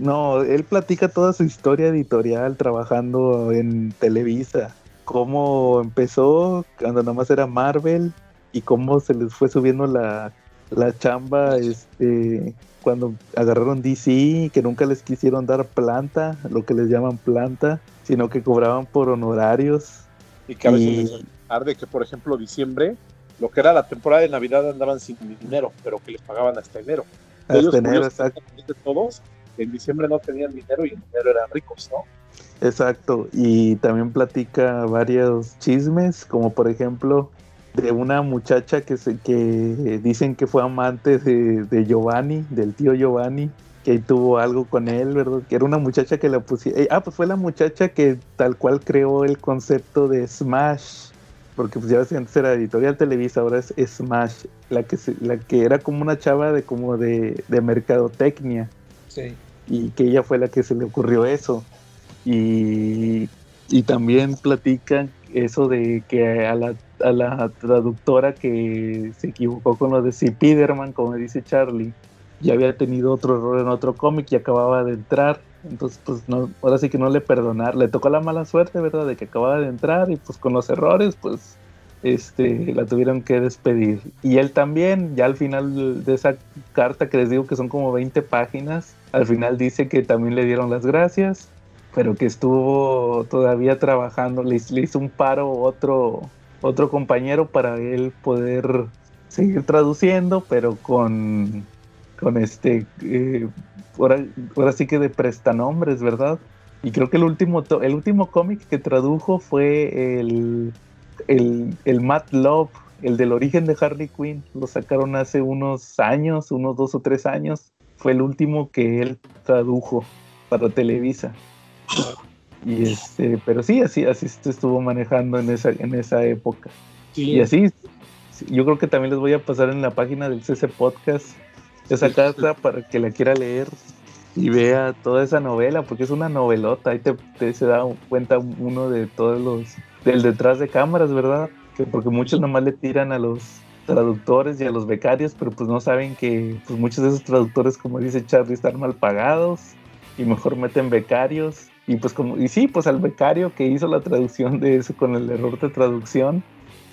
[SPEAKER 1] No, él platica toda su historia editorial trabajando en Televisa. Cómo empezó cuando nada más era Marvel y cómo se les fue subiendo la, la chamba este, cuando agarraron DC, que nunca les quisieron dar planta, lo que les llaman planta, sino que cobraban por honorarios.
[SPEAKER 5] Y que a veces
[SPEAKER 1] Y-
[SPEAKER 5] tarde, que por ejemplo diciembre, lo que era la temporada de Navidad andaban sin dinero, pero que les pagaban hasta enero. Ellos,
[SPEAKER 1] Hasta enero, exacto.
[SPEAKER 5] todos, en diciembre no tenían dinero y en enero eran ricos, ¿no?
[SPEAKER 1] Exacto, y también platica varios chismes, como por ejemplo de una muchacha que se, que dicen que fue amante de, de Giovanni, del tío Giovanni, que tuvo algo con él, ¿verdad? Que era una muchacha que la pusieron. ah, pues fue la muchacha que tal cual creó el concepto de Smash, porque pues ya ves antes era editorial Televisa, ahora es Smash, la que se- la que era como una chava de como de, de mercadotecnia
[SPEAKER 2] Sí.
[SPEAKER 1] Y que ella fue la que se le ocurrió eso. Y, y también platican eso de que a la, a la traductora que se equivocó con lo de Spiderman, como dice Charlie, ya había tenido otro error en otro cómic y acababa de entrar. Entonces, pues ahora sí que no le perdonar. Le tocó la mala suerte, ¿verdad? De que acababa de entrar y pues con los errores, pues este, la tuvieron que despedir. Y él también, ya al final de esa carta que les digo que son como 20 páginas, al final dice que también le dieron las gracias, pero que estuvo todavía trabajando, le, le hizo un paro otro, otro compañero para él poder seguir traduciendo, pero con, con este, eh, ahora, ahora sí que de prestanombres, ¿verdad? Y creo que el último, el último cómic que tradujo fue el, el, el Mad Love, el del origen de Harley Quinn. Lo sacaron hace unos años, unos dos o tres años. Fue el último que él tradujo para Televisa. Y este, pero sí, así, así se estuvo manejando en esa, en esa época. Y así, sí, yo creo que también les voy a pasar en la página del CC Podcast esa
[SPEAKER 5] Sí.
[SPEAKER 1] carta para que la quiera leer y vea toda esa novela, porque es una novelota. Ahí te, te se da cuenta uno de todos los, del detrás de cámaras, ¿verdad? Que porque muchos nomás le tiran a los traductores y a los becarios, pero pues no saben que pues muchos de esos traductores, como dice Charlie, están mal pagados y mejor meten becarios. Y pues como, y sí, pues al becario que hizo la traducción de eso con el error de traducción,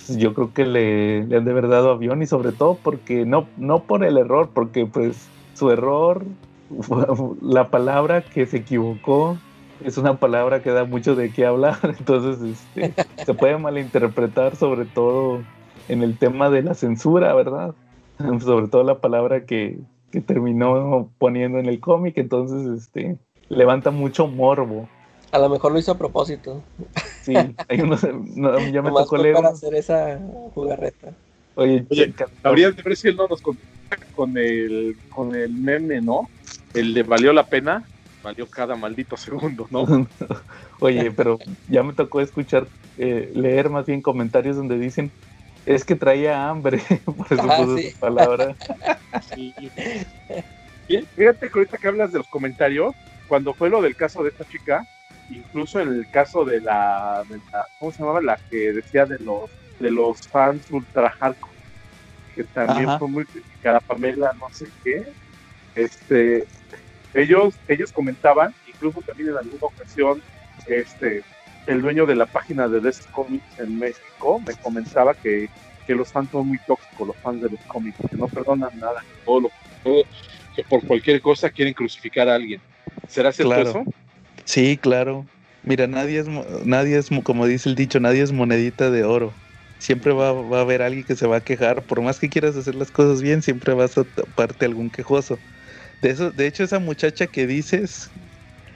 [SPEAKER 1] pues yo creo que le, le han de haber dado avión y sobre todo porque no, no por el error, porque pues su error, la palabra que se equivocó es una palabra que da mucho de qué hablar, entonces este, se puede malinterpretar sobre todo en el tema de la censura, ¿verdad? Sobre todo la palabra que, que terminó poniendo en el cómic, entonces este, levanta mucho morbo.
[SPEAKER 2] A lo mejor lo hizo a propósito.
[SPEAKER 1] Sí, hay unos, no, ya me
[SPEAKER 2] Nomás
[SPEAKER 1] tocó leer.
[SPEAKER 2] para hacer esa jugarreta.
[SPEAKER 1] Oye,
[SPEAKER 5] Oye, Habría de ver si él no nos contesta con el, con el meme, ¿no? El de valió la pena, valió cada maldito segundo, ¿no?
[SPEAKER 1] Oye, pero ya me tocó escuchar, eh, leer más bien comentarios donde dicen, es que traía hambre, por eso
[SPEAKER 2] Ah,
[SPEAKER 1] puso
[SPEAKER 2] sí.
[SPEAKER 1] esa palabra.
[SPEAKER 5] Sí. Bien, Fíjate que ahorita que hablas de los comentarios, cuando fue lo del caso de esta chica, incluso en el caso de la, de la- ¿cómo se llamaba? La que decía de los de los fans ultra hardcore, que también
[SPEAKER 1] Ajá.
[SPEAKER 5] fue muy criticada, Pamela, no sé qué. Este, ellos, ellos comentaban, incluso también en alguna ocasión, este, el dueño de la página de DC Comics en México me comentaba que, que los fans son muy tóxicos, los fans de los cómics, que no perdonan nada, que todo lo todo- que por cualquier cosa quieren crucificar a alguien. ¿Será cierto
[SPEAKER 1] Claro.
[SPEAKER 5] eso?
[SPEAKER 1] Sí, claro. Mira, nadie es, nadie es, mo- como dice el dicho, nadie es monedita de oro. Siempre va, va a haber alguien que se va a quejar. Por más que quieras hacer las cosas bien, siempre vas a taparte algún quejoso. De, eso, de hecho, esa muchacha que dices,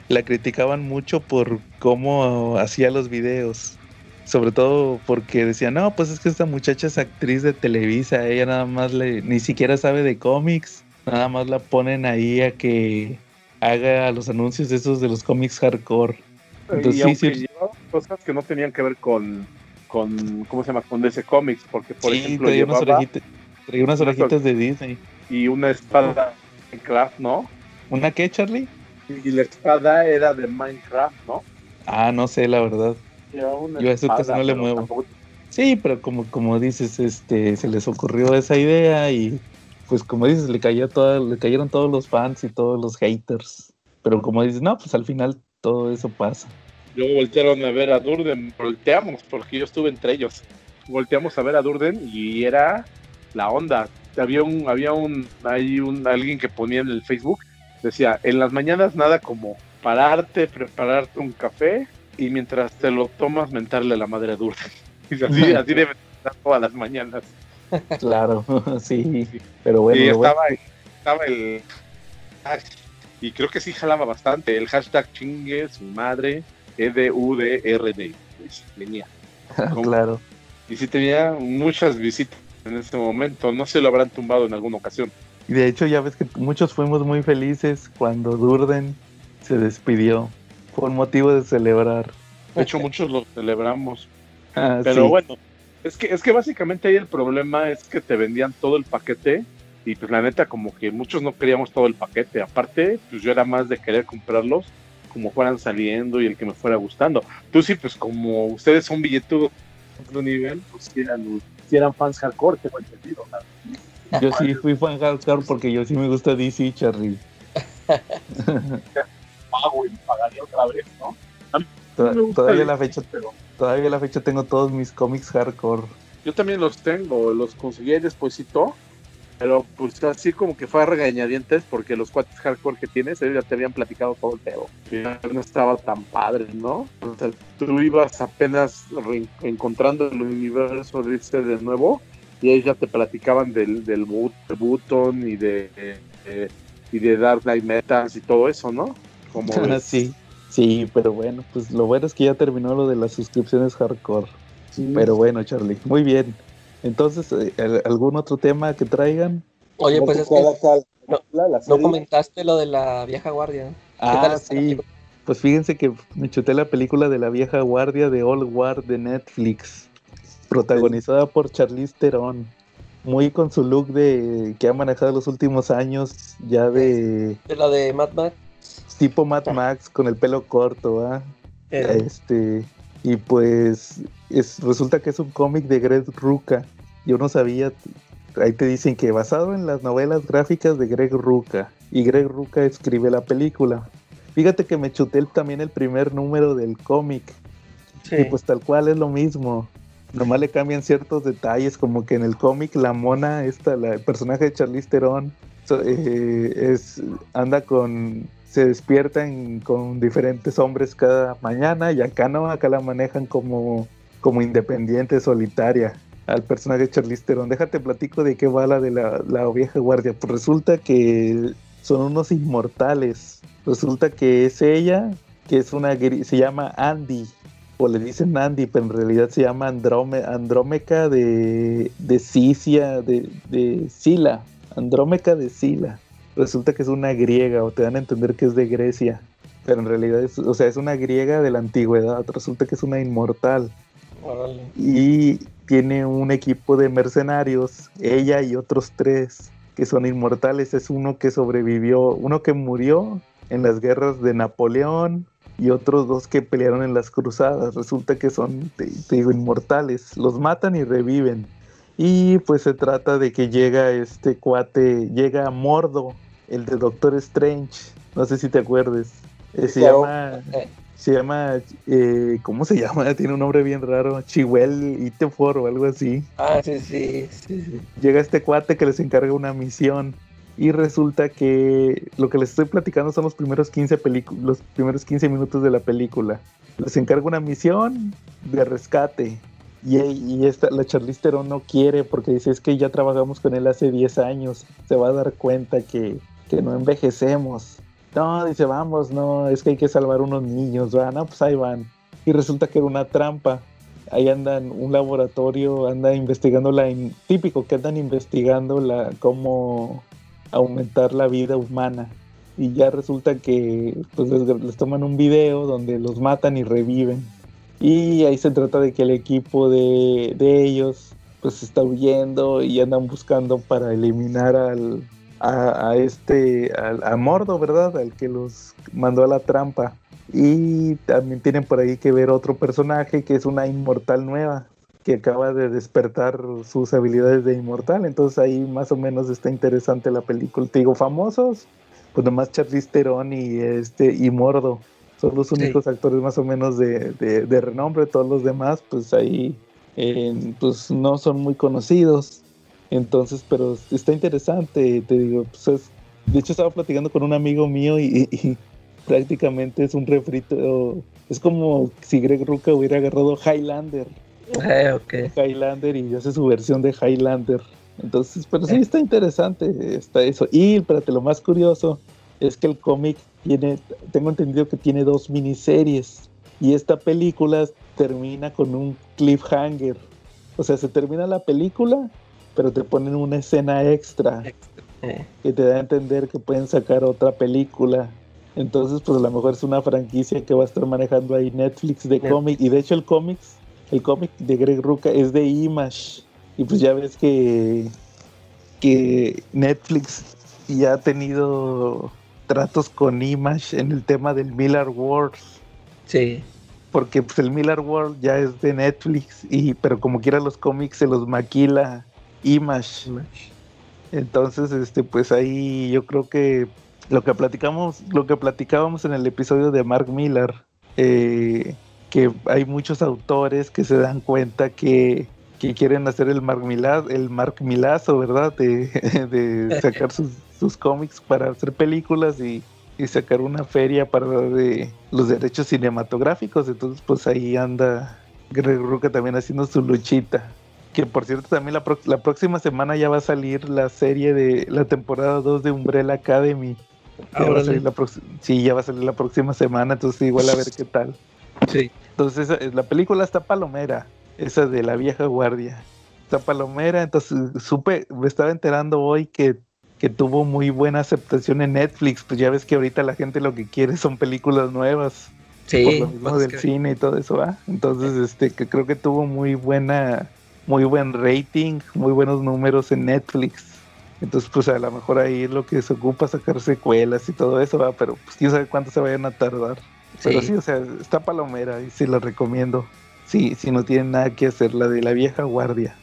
[SPEAKER 1] la criticaban mucho por cómo hacía los videos. Sobre todo porque decían, no, pues es que esta muchacha es actriz de Televisa, ella nada más le, ni siquiera sabe de cómics, nada más la ponen ahí a que haga los anuncios esos de los cómics hardcore.
[SPEAKER 5] Entonces, y aunque sí, llevaba cosas que no tenían que ver con, con ¿cómo se llama? Con DC Comics, porque por
[SPEAKER 1] sí,
[SPEAKER 5] ejemplo
[SPEAKER 1] traía
[SPEAKER 5] llevaba
[SPEAKER 1] unas orejitas, traía unas orejitas de Disney.
[SPEAKER 5] y una espada Minecraft, ¿no?
[SPEAKER 1] ¿Una qué, Charlie?
[SPEAKER 5] Y la espada era de Minecraft, ¿no?
[SPEAKER 1] Ah, no sé, la verdad. Yo a eso casi no le muevo.
[SPEAKER 5] tampoco-
[SPEAKER 1] Sí, pero como, como dices, este, se les ocurrió esa idea y pues como dices, le cayó toda, le cayeron todos los fans y todos los haters. Pero como dices, no, pues al final todo eso pasa.
[SPEAKER 5] Luego voltearon a ver a Durden, volteamos, porque yo estuve entre ellos. Volteamos a ver a Durden y era la onda. Había un, había un, hay un alguien que ponía en el Facebook, decía, en las mañanas nada como pararte, prepararte un café y mientras te lo tomas mentarle a la madre a Durden. Y así, así debe estar todas las mañanas.
[SPEAKER 1] Claro, sí. Pero bueno,
[SPEAKER 5] y
[SPEAKER 1] bueno-
[SPEAKER 5] estaba, estaba el y creo que sí jalaba bastante el hashtag chingue su madre EDUDRD pues, venía
[SPEAKER 1] claro.
[SPEAKER 5] y sí tenía muchas visitas en ese momento no se lo habrán tumbado en alguna ocasión
[SPEAKER 1] Y de hecho ya ves que muchos fuimos muy felices cuando Durden se despidió. Por motivo de celebrar.
[SPEAKER 5] de hecho muchos lo celebramos
[SPEAKER 1] Ah,
[SPEAKER 5] pero
[SPEAKER 1] sí.
[SPEAKER 5] bueno es que es que básicamente ahí el problema es que te vendían todo el paquete y pues la neta como que muchos no queríamos todo el paquete aparte pues yo era más de querer comprarlos como fueran saliendo y el que me fuera gustando tú sí pues como ustedes son billetudos de otro nivel pues si eran, sí eran fans hardcore tengo entendido ¿no?
[SPEAKER 1] Yo sí fui fan hardcore porque yo sí me gusta DC, Charlie.
[SPEAKER 5] pago y pagaría otra vez no
[SPEAKER 1] Todavía la fecha,
[SPEAKER 5] pero
[SPEAKER 1] todavía la fecha tengo todos mis cómics hardcore.
[SPEAKER 5] yo también los tengo los conseguí despuésito pero pues así como que fue a regañadientes porque los cuates hardcore que tienes ellos ya te habían platicado todo el pedo no estaba tan padre no o sea tú ibas apenas encontrando el universo de este de nuevo y ellos ya te platicaban del del Boot- Button y de, de- y de Dark Knight Metas y todo eso no como ves?
[SPEAKER 1] sí, sí, pero bueno, pues lo bueno es que ya terminó lo de las suscripciones hardcore.
[SPEAKER 5] Sí.
[SPEAKER 1] Pero bueno, Charlie, muy bien. Entonces, eh, ¿al- ¿algún otro tema que traigan?
[SPEAKER 2] Oye, pues es que no- comentaste lo de la vieja guardia. ¿Qué
[SPEAKER 1] Ah,
[SPEAKER 2] tal
[SPEAKER 1] sí. Pues fíjense que me chuté la película de la vieja guardia de Old War de Netflix, protagonizada por Charlize Theron, muy con su look de que ha manejado los últimos años, ya de
[SPEAKER 2] De la de Mad Max.
[SPEAKER 1] tipo Mad Max con el pelo corto, ¿ah?
[SPEAKER 2] eh,
[SPEAKER 1] Este, y pues es, resulta que es un cómic de Greg Rucka. Yo no sabía, ahí te dicen que basado en las novelas gráficas de Greg Rucka. Y Greg Rucka escribe la película. Fíjate que me chuté también el primer número del cómic.
[SPEAKER 2] sí.
[SPEAKER 1] Y pues tal cual es lo mismo. Nomás le cambian ciertos detalles, como que en el cómic la mona, esta, la, el personaje de Charlize Theron, so- eh, es, anda con, se despiertan con diferentes hombres cada mañana y acá no, acá la manejan como, como independiente, solitaria al personaje de Charlize Theron. Déjate platico de qué va la de la, vieja guardia. Pues resulta que son unos inmortales. Resulta que es ella, que es una, se llama Andy, o le dicen Andy, pero en realidad se llama Andrómeca de, de de, de Sila, Andrómeca de Sila. Resulta que es una griega, o te dan a entender que es de Grecia, pero en realidad o sea, es una griega de la antigüedad, resulta que es una inmortal
[SPEAKER 2] Órale.
[SPEAKER 1] y tiene un equipo de mercenarios, ella y otros tres que son inmortales. Es uno que sobrevivió, uno que murió en las guerras de Napoleón y otros dos que pelearon en las cruzadas. Resulta que son, te, te digo, inmortales. Los matan y reviven. Y pues se trata de que llega este cuate, llega Mordo, el de Doctor Strange. No sé si te acuerdes. Eh, se
[SPEAKER 2] Claro.
[SPEAKER 1] llama
[SPEAKER 2] Eh,
[SPEAKER 1] se llama, eh, ¿cómo se llama? Tiene un nombre bien raro, Chihuel Itefor o algo así.
[SPEAKER 2] ah, sí, sí, sí, sí.
[SPEAKER 1] Llega este cuate que les encarga una misión y resulta que lo que les estoy platicando son los primeros 15 pelicu- los primeros 15 minutos de la película. Les encarga una misión de rescate y, y esta, la Charlize Theron no quiere porque dice es que ya trabajamos con él hace 10 años, se va a dar cuenta que, que no envejecemos. No, dice, vamos, no, es que hay que salvar unos niños, va, no, pues ahí van. Y resulta que era una trampa. ahí andan un laboratorio, anda investigando la típico que andan investigando la cómo aumentar la vida humana. Y ya resulta que pues les, les toman un video donde los matan y reviven. Y ahí se trata de que el equipo de, de ellos pues está huyendo y andan buscando para eliminar al, a, a este, a Mordo, ¿verdad? Al que los mandó a la trampa. Y también tienen por ahí que ver otro personaje que es una inmortal nueva, que acaba de despertar sus habilidades de inmortal. Entonces ahí más o menos está interesante la película. Te digo, famosos, pues nomás Charlize Theron y, este, y Mordo. Son los
[SPEAKER 2] Sí.
[SPEAKER 1] únicos actores más o menos de, de- de renombre. Todos los demás, pues ahí eh, pues no son muy conocidos. Entonces, pero está interesante, te digo, pues es- de hecho estaba platicando con un amigo mío y, y prácticamente es un refrito, es como si Greg Ruca hubiera agarrado Highlander,
[SPEAKER 2] Eh, ok.
[SPEAKER 1] Highlander y hace su versión de Highlander. Entonces, pero sí
[SPEAKER 2] Eh.
[SPEAKER 1] está interesante, está eso. Y espérate, lo más curioso es que el cómic tiene, tengo entendido que tiene dos miniseries y esta película termina con un cliffhanger. O sea, se termina la película, pero te ponen una escena extra
[SPEAKER 2] Eh,
[SPEAKER 1] que te da a entender que pueden sacar otra película. Entonces, pues a lo mejor es una franquicia que va a estar manejando ahí Netflix de
[SPEAKER 2] Netflix.
[SPEAKER 1] cómic. Y de hecho el cómics, el cómic de Greg Ruca es de Image. Y pues ya ves que, que Netflix ya ha tenido tratos con Image en el tema del Miller Wars.
[SPEAKER 2] sí.
[SPEAKER 1] Porque pues el Miller World ya es de Netflix, y, pero como quiera los cómics se los maquila Image. Entonces, este, pues ahí yo creo que lo que platicamos, lo que platicábamos en el episodio de Mark Miller, eh, que hay muchos autores que se dan cuenta que, que quieren hacer el Mark Milaz, el Mark Milazo, ¿verdad? De, de sacar sus, sus cómics para hacer películas y, y sacar una feria para de los derechos cinematográficos. Entonces, pues ahí anda Greg Rucka también haciendo su luchita. Que por cierto, también la, pro- la próxima semana ya va a salir la serie de la temporada 2 de Umbrella Academy. Ya va a salir la sí, ya va a salir la próxima semana, entonces igual a ver qué tal.
[SPEAKER 2] Sí.
[SPEAKER 1] Entonces, la película está palomera, esa de la vieja guardia. Está palomera, entonces supe, me estaba enterando hoy que, que tuvo muy buena aceptación en Netflix. Pues ya ves que ahorita la gente lo que quiere son películas nuevas por
[SPEAKER 2] Sí.
[SPEAKER 1] lo mismo del
[SPEAKER 2] que-
[SPEAKER 1] cine y todo eso, ¿ah? Entonces, este, que creo que tuvo muy buena, muy buen rating, muy buenos números en Netflix. Entonces, pues a lo mejor ahí es lo que se ocupa sacar secuelas y todo eso, ¿va? Pero pues quién sabe cuánto se vayan a tardar. Pero
[SPEAKER 2] sí.
[SPEAKER 1] o sea, está palomera y sí la recomiendo. Sí, si no tienen nada que hacer, la de la vieja guardia.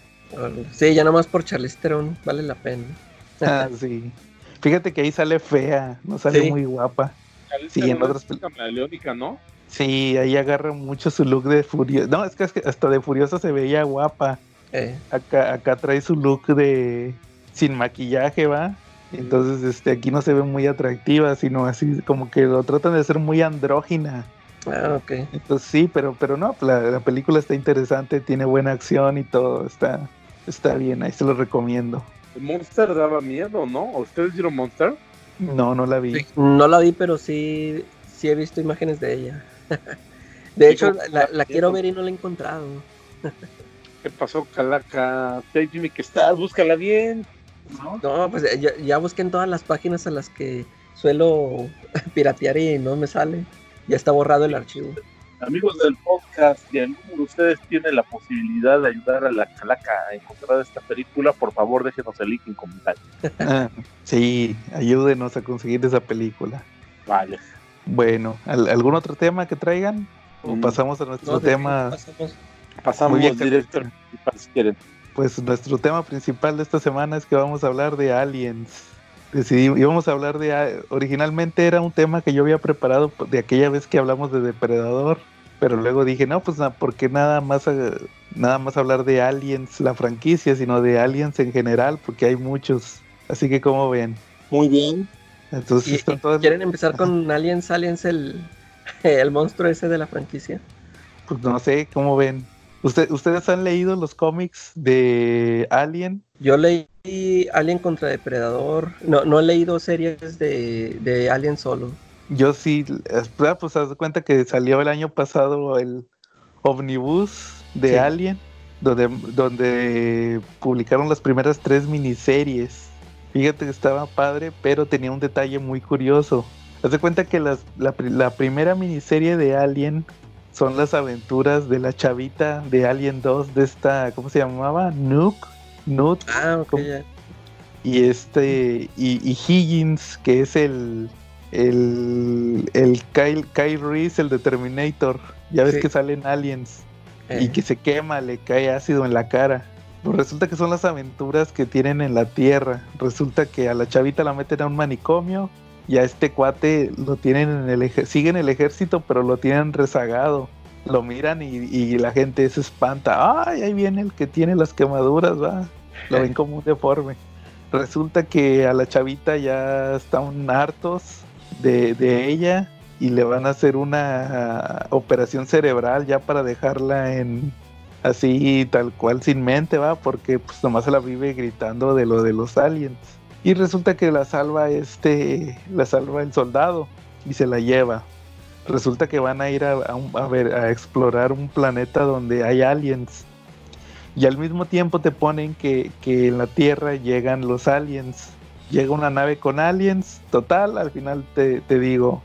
[SPEAKER 2] Sí, ya nomás por Charlize Theron vale la pena.
[SPEAKER 1] Ah, sí. Fíjate que ahí sale fea, no sale
[SPEAKER 2] Sí.
[SPEAKER 1] muy guapa. Sí, en otras
[SPEAKER 5] camaleónica, ¿no?
[SPEAKER 1] Sí, ahí agarra mucho su look de furiosa. No, es que, es que hasta de furiosa se veía guapa.
[SPEAKER 2] Eh,
[SPEAKER 1] Acá, acá trae su look de sin maquillaje, ¿va? Entonces, este, aquí no se ve muy atractiva, sino así como que lo tratan de hacer muy andrógina.
[SPEAKER 2] ah, ok.
[SPEAKER 1] Entonces sí, pero, pero no, la, la película está interesante, tiene buena acción y todo, está, está bien, ahí se lo recomiendo.
[SPEAKER 5] El Monster daba miedo, ¿no? ¿Ustedes vieron Monster?
[SPEAKER 1] No, no la vi.
[SPEAKER 2] Sí, No la vi, pero sí, sí he visto imágenes de ella. De hecho, la quiero ver y no la he encontrado.
[SPEAKER 5] ¿Qué pasó, Calaca? Dime que estás, búscala bien. ¿no?
[SPEAKER 2] No, pues ya, ya busqué en todas las páginas a las que suelo piratear y no me sale. Ya está borrado el archivo.
[SPEAKER 5] Amigos del podcast, si alguno de ustedes tiene la posibilidad de ayudar a la Calaca a encontrar esta película, por favor déjenos el link en comentarios.
[SPEAKER 1] Ah, sí, ayúdenos a conseguir esa película.
[SPEAKER 5] Vale.
[SPEAKER 1] Bueno, ¿al- ¿algún otro tema que traigan? ¿O
[SPEAKER 5] Mm.
[SPEAKER 1] pasamos a nuestro
[SPEAKER 2] No,
[SPEAKER 1] tema?
[SPEAKER 2] pasamos-
[SPEAKER 5] Pasamos
[SPEAKER 1] Muy bien,
[SPEAKER 5] directo si quieren.
[SPEAKER 1] Pues nuestro tema principal de esta semana es que vamos a hablar de aliens. Decidimos, íbamos a hablar de... a- Originalmente era un tema que yo había preparado de aquella vez que hablamos de Depredador, pero luego dije, no, pues na- ¿por qué nada más, eh, nada más hablar de aliens, la franquicia, sino de aliens en general? Porque hay muchos. Así que, como ven?
[SPEAKER 5] Muy bien.
[SPEAKER 1] Entonces,
[SPEAKER 2] ¿Y-
[SPEAKER 1] están
[SPEAKER 2] y
[SPEAKER 1] todas-
[SPEAKER 2] ¿Quieren empezar con Aliens, Aliens, el, el monstruo ese de la franquicia?
[SPEAKER 1] Pues no sé, ¿cómo ven? ¿Usted- ¿Ustedes han leído los cómics de Alien?
[SPEAKER 2] Yo leí Alien contra Depredador. No, no he leído series de, de Alien solo.
[SPEAKER 1] Yo sí, ah, pues haz de cuenta que salió el año pasado el Omnibus de
[SPEAKER 2] Sí.
[SPEAKER 1] Alien, donde, donde publicaron las primeras tres miniseries. Fíjate que estaba padre, pero tenía un detalle muy curioso. Haz de cuenta que las- la, la primera miniserie de Alien son las aventuras de la chavita de Alien 2 de esta, ¿cómo se llamaba? Nuke. Nuke
[SPEAKER 2] Ah,
[SPEAKER 1] y este y, y Higgins que es el el el Kyle, Kyle Reese el de Terminator ya ves
[SPEAKER 2] Sí.
[SPEAKER 1] que salen aliens y
[SPEAKER 2] Eh,
[SPEAKER 1] que se quema le cae ácido en la cara pues resulta que son las aventuras que tienen en la tierra resulta que a la chavita la meten a un manicomio y a este cuate lo tienen en el ej- siguen el ejército pero lo tienen rezagado. Lo miran y, y la gente se espanta. Ay ahí viene el que tiene las quemaduras va. Lo ven como un deforme. Resulta que a la chavita ya están hartos de, de ella y le van a hacer una operación cerebral ya para dejarla en así tal cual sin mente va porque pues nomás se la vive gritando de lo de los aliens y resulta que la salva este la salva el soldado y se la lleva resulta que van a ir a, a ver a explorar un planeta donde hay aliens y al mismo tiempo te ponen que, que en la Tierra llegan los aliens. Llega una nave con aliens. Total, al final te, te digo,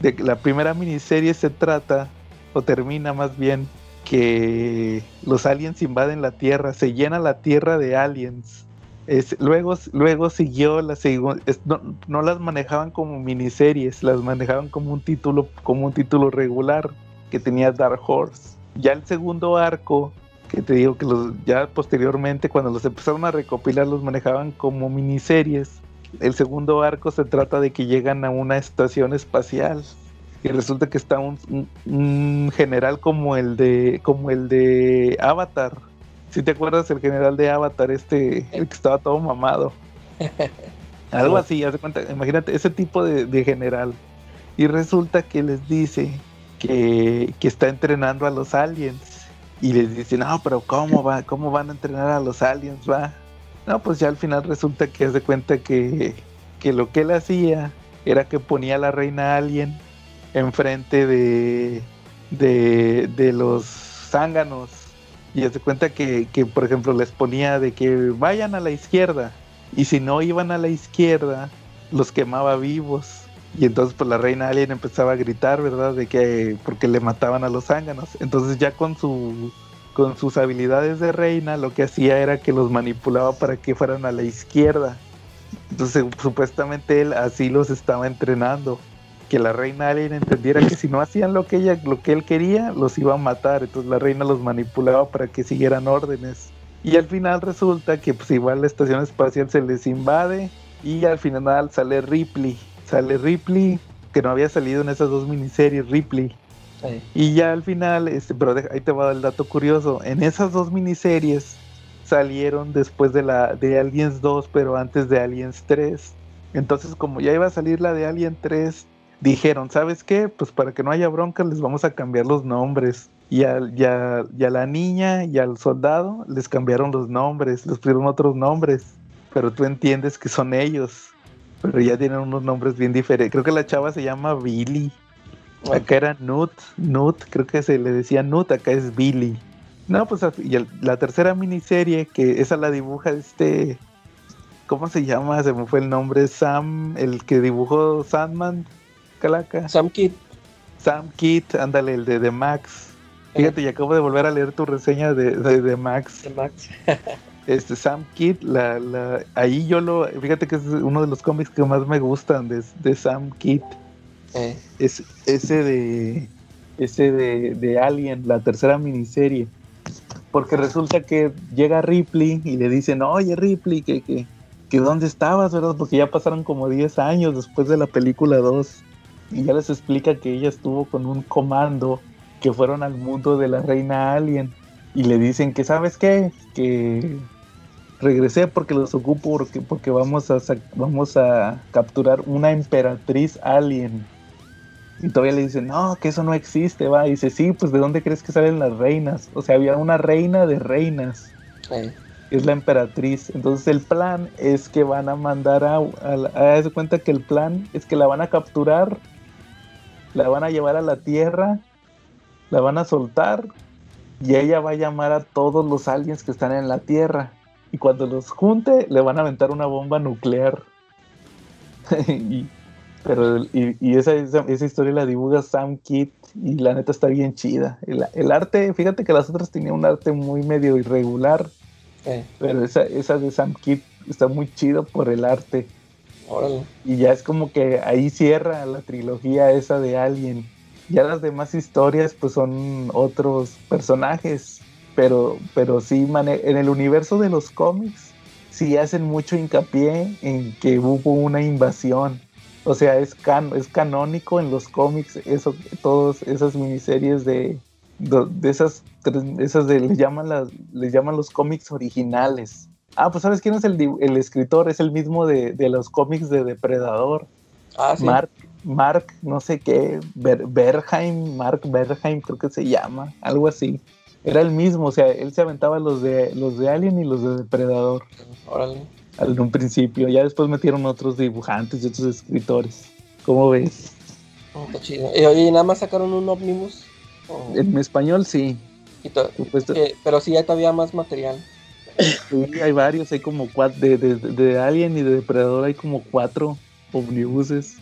[SPEAKER 1] de la primera miniserie se trata, o termina más bien, que los aliens invaden la Tierra, se llena la Tierra de aliens. Es, luego, luego siguió la segunda, no, no las manejaban como miniseries, las manejaban como un título, como un título regular que tenía Dark Horse. Ya el segundo arco que te digo que los ya posteriormente cuando los empezaron a recopilar los manejaban como miniseries. El segundo arco se trata de que llegan a una estación espacial y resulta que está un, un- un general como el de como el de Avatar. Si te acuerdas el general de Avatar este el que estaba todo mamado. Algo así, haz de cuenta, imagínate ese tipo de, de general. Y resulta que les dice que, que está entrenando a los aliens y les dice, no, pero ¿cómo va? ¿Cómo van a entrenar a los aliens? Va. No, pues ya al final resulta que hace cuenta que, que lo que él hacía era que ponía a la reina alien enfrente de, de, de los zánganos. Y hace cuenta que, que, por ejemplo, les ponía de que vayan a la izquierda. Y si no iban a la izquierda, los quemaba vivos. Y entonces pues la reina alien empezaba a gritar, ¿verdad? De que porque le mataban a los zánganos. Entonces ya con su con sus habilidades de reina lo que hacía era que los manipulaba para que fueran a la izquierda. Entonces supuestamente él así los estaba entrenando. Que la reina alien entendiera que si no hacían lo que ella, lo que él quería, los iba a matar. Entonces la reina los manipulaba para que siguieran órdenes. Y al final resulta que pues igual la estación espacial se les invade. Y al final sale Ripley. Sale Ripley, que no había salido en esas dos miniseries, Ripley. Y ya al final, este, pero ahí te va el dato curioso. En esas dos miniseries salieron después de la de Aliens 2, pero antes de Aliens 3. Entonces, como ya iba a salir la de Alien 3, dijeron, ¿sabes qué? Pues para que no haya broncas, les vamos a cambiar los nombres. Y a, y a- y a la niña y al soldado les cambiaron los nombres, les pusieron otros nombres. Pero tú entiendes que son ellos. Pero ya tienen unos nombres bien diferentes. Creo que la chava se llama Billy. Acá era Nut, Nut, creo que se le decía Nut, acá es Billy. No, pues y el- la tercera miniserie, que esa la dibuja este, ¿cómo se llama? Se me fue el nombre, Sam, el que dibujó Sandman, Calaca.
[SPEAKER 2] Sam Kidd.
[SPEAKER 1] Sam Kidd, ándale, el de The Max. Fíjate, y acabo de volver a leer tu reseña de, de, de Max.
[SPEAKER 2] de Max.
[SPEAKER 1] Este Sam Kidd, la, la, ahí yo lo, fíjate que es uno de los cómics que más me gustan de, de Sam Kidd.
[SPEAKER 2] Eh,
[SPEAKER 1] es ese de ese de, de Alien, la tercera miniserie. Porque resulta que llega Ripley y le dicen, oye Ripley, que, que, que dónde estabas, ¿verdad? Porque ya pasaron como 10 años después de la película 2. Y ya les explica que ella estuvo con un comando que fueron al mundo de la reina Alien. Y le dicen que, ¿sabes qué? Que regresé porque los ocupo porque, porque vamos, a, vamos a capturar una emperatriz alien. Y todavía le dicen, no, que eso no existe, va. Y dice, sí, pues ¿de dónde crees que salen las reinas? O sea, había una reina de reinas,
[SPEAKER 2] eh,
[SPEAKER 1] es la emperatriz. Entonces el plan es que van a mandar a... a, a- cuenta que el plan es que la van a capturar, la van a llevar a la tierra, la van a soltar y ella va a llamar a todos los aliens que están en la Tierra. Y cuando los junte, le van a aventar una bomba nuclear. y, pero, y, y esa, esa, esa historia la dibuja Sam Kidd y la neta está bien chida. El, el arte, fíjate que las otras tenían un arte muy medio irregular,
[SPEAKER 2] Eh,
[SPEAKER 1] pero esa, esa de Sam Kidd está muy chido por el arte. Y ya es como que ahí cierra la trilogía esa de Alien. Ya las demás historias pues son otros personajes, pero, pero sí en el universo de los cómics sí hacen mucho hincapié en que hubo una invasión. O sea, es, can, es canónico en los cómics eso, todas esas miniseries de, de, esas, esas de, les llaman, les llaman los cómics originales. Ah, pues ¿sabes quién es el, el escritor? Es el mismo de, de los cómics de Depredador.
[SPEAKER 2] Ah, sí.
[SPEAKER 1] Mark, Mark, no sé qué, Ber- Berheim, Mark Berheim creo que se llama, algo así. Era el mismo, o sea, él se aventaba los de los de Alien y los de Depredador
[SPEAKER 2] Órale.
[SPEAKER 1] en un principio. Ya después metieron otros dibujantes y otros escritores. ¿Cómo ves?
[SPEAKER 2] Oh, está chido. Y oye, ¿y nada más sacaron un Omnibus. Oh,
[SPEAKER 1] En español sí.
[SPEAKER 2] y eh, pero sí hay todavía más material.
[SPEAKER 1] Sí, hay varios, hay como cuatro, de, de, de Alien y de Depredador hay como cuatro omnibuses.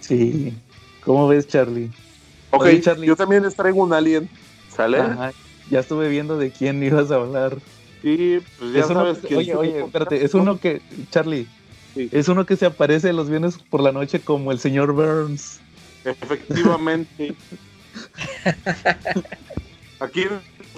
[SPEAKER 1] Sí. ¿Cómo ves, Charlie?
[SPEAKER 5] Ok,
[SPEAKER 1] Oye, Charlie.
[SPEAKER 5] yo también les traigo un alien. ¿Sale?
[SPEAKER 1] Ajá, ya estuve viendo de quién ibas a hablar.
[SPEAKER 5] Y pues ya
[SPEAKER 1] Es uno
[SPEAKER 5] sabes
[SPEAKER 1] que-
[SPEAKER 5] que.
[SPEAKER 1] oye, oye, espérate, es uno que, Charlie,
[SPEAKER 5] Sí.
[SPEAKER 1] es uno que se aparece los viernes por la noche como el señor Burns.
[SPEAKER 5] Efectivamente. Aquí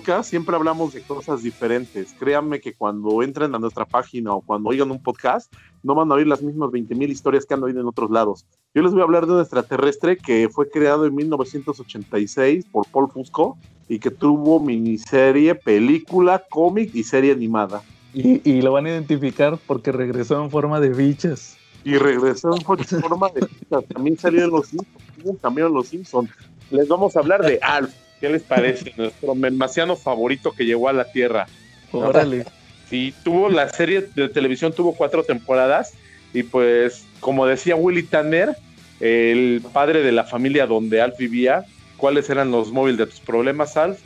[SPEAKER 5] podcast siempre hablamos de cosas diferentes. Créanme que cuando entren a nuestra página o cuando oigan un podcast, no van a oír las mismas 20.000 historias que han oído en otros lados. Yo les voy a hablar de un extraterrestre que fue creado en 1986 por Paul Fusco y que tuvo miniserie, película, cómic y serie animada.
[SPEAKER 1] Y, y lo van a identificar porque regresó en forma de bichas.
[SPEAKER 5] Y regresó en forma de También salió en los Simpsons. Cambio en los Simpsons. Les vamos a hablar de Alf. ¿Qué les parece? Nuestro melmaciano favorito que llegó a la Tierra.
[SPEAKER 1] Órale.
[SPEAKER 5] Sí, tuvo la serie de televisión, tuvo cuatro temporadas. Y pues, como decía Willy Tanner, el padre de la familia donde Alf vivía, ¿cuáles eran los móviles de tus problemas, Alf?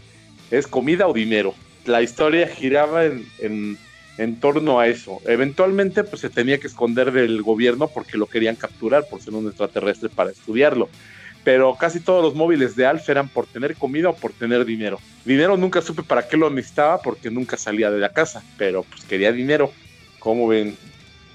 [SPEAKER 5] ¿Es comida o dinero? La historia giraba en, en, en torno a eso. Eventualmente, pues se tenía que esconder del gobierno porque lo querían capturar por ser un extraterrestre para estudiarlo. Pero casi todos los móviles de Alf eran por tener comida o por tener dinero. Dinero nunca supe para qué lo necesitaba porque nunca salía de la casa, pero pues quería dinero. ¿Cómo ven?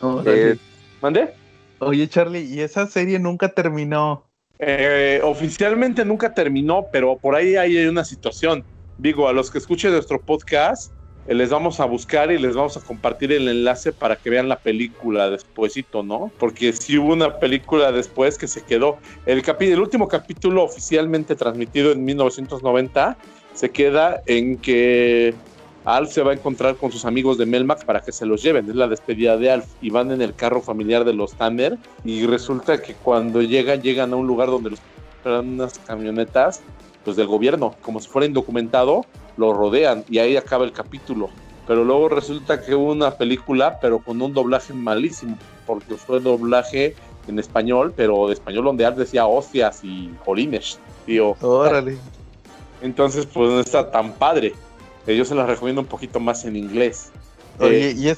[SPEAKER 1] Órale.
[SPEAKER 5] Eh, ¿Mandé?
[SPEAKER 1] Oye, Charlie, y esa serie nunca terminó.
[SPEAKER 5] Eh, oficialmente nunca terminó, pero por ahí hay una situación. Digo, a los que escuchen nuestro podcast, les vamos a buscar y les vamos a compartir el enlace para que vean la película despuésito, ¿no? Porque sí hubo una película después que se quedó. El, último capítulo oficialmente transmitido en 1990 se queda en que Alf se va a encontrar con sus amigos de Melmac para que se los lleven. Es la despedida de Alf y van en el carro familiar de los Tanner y resulta que cuando llegan, llegan a un lugar donde los unas camionetas pues del gobierno, como si fuera indocumentado, lo rodean y ahí acaba el capítulo. Pero luego resulta que hubo una película, pero con un doblaje malísimo, porque fue doblaje en español, pero de español donde decía hostias y jolines, tío.
[SPEAKER 1] Órale.
[SPEAKER 5] Entonces, pues no está tan padre. Eh, Yo se las recomiendo un poquito más en inglés.
[SPEAKER 1] Oye,
[SPEAKER 5] Eh,
[SPEAKER 1] ¿y, es-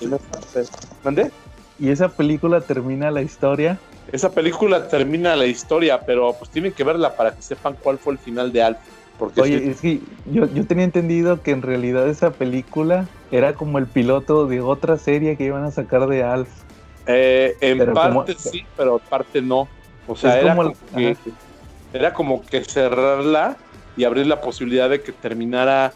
[SPEAKER 5] ¿Mandé?
[SPEAKER 1] y esa película termina la historia.
[SPEAKER 5] Esa película termina la historia, pero pues tienen que verla para que sepan cuál fue el final de Alf. Porque
[SPEAKER 1] Oye,
[SPEAKER 5] sí,
[SPEAKER 1] es que yo, yo tenía entendido que en realidad esa película era como el piloto de otra serie que iban a sacar de Alf.
[SPEAKER 5] eh, en
[SPEAKER 1] pero
[SPEAKER 5] parte
[SPEAKER 1] como-
[SPEAKER 5] sí, pero en parte no. O sea, era
[SPEAKER 1] como
[SPEAKER 5] como,
[SPEAKER 1] el-
[SPEAKER 5] que, era como que cerrarla y abrir la posibilidad de que terminara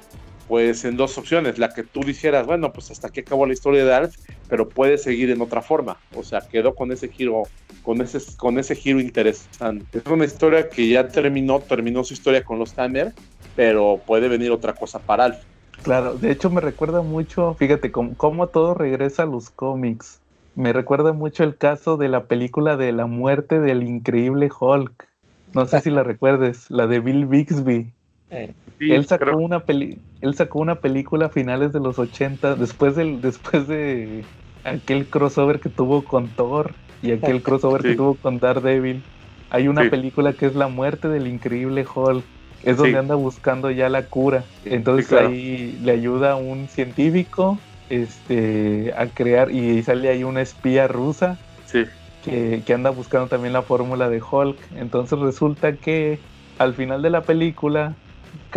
[SPEAKER 5] pues en dos opciones. La que tú dijeras, bueno, pues hasta aquí acabó la historia de Alf, pero puede seguir en otra forma. O sea, quedó con ese giro, con ese, con ese giro interesante. Es una historia que ya terminó, terminó su historia con los Tanner, pero puede venir otra cosa para Alf.
[SPEAKER 1] Claro, de hecho me recuerda mucho, fíjate, cómo, cómo todo regresa a los cómics. Me recuerda mucho el caso de la película de la muerte del increíble Hulk. No sé si la recuerdes, la de Bill Bixby.
[SPEAKER 2] Eh,
[SPEAKER 5] Sí,
[SPEAKER 1] él sacó
[SPEAKER 5] creo-
[SPEAKER 1] una peli él sacó una película a finales de los 80 después del después de aquel crossover que tuvo con Thor y aquel crossover que tuvo con Daredevil hay una
[SPEAKER 5] Sí.
[SPEAKER 1] película que es La muerte del increíble Hulk es donde anda buscando ya la cura. Entonces
[SPEAKER 5] claro.
[SPEAKER 1] ahí le ayuda un científico este, a crear y sale ahí una espía rusa
[SPEAKER 5] Sí,
[SPEAKER 1] que, que anda buscando también la fórmula de Hulk. Entonces resulta que al final de la película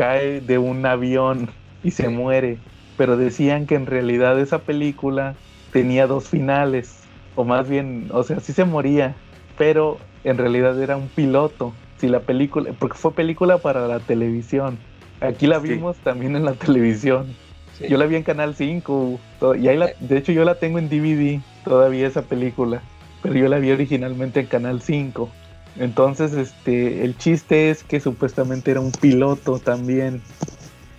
[SPEAKER 1] cae de un avión y se muere. Pero decían que en realidad esa película tenía dos finales. O más bien, o sea, sí se moría. Pero en realidad era un piloto. Si la película, porque fue película para la televisión. Aquí la
[SPEAKER 5] Sí.
[SPEAKER 1] vimos también en la televisión.
[SPEAKER 2] Sí.
[SPEAKER 1] Yo la vi en Canal 5. to- Y ahí la- de hecho, yo la tengo en DVD todavía esa película. Pero yo la vi originalmente en Canal 5. Entonces, este, el chiste es que supuestamente era un piloto también.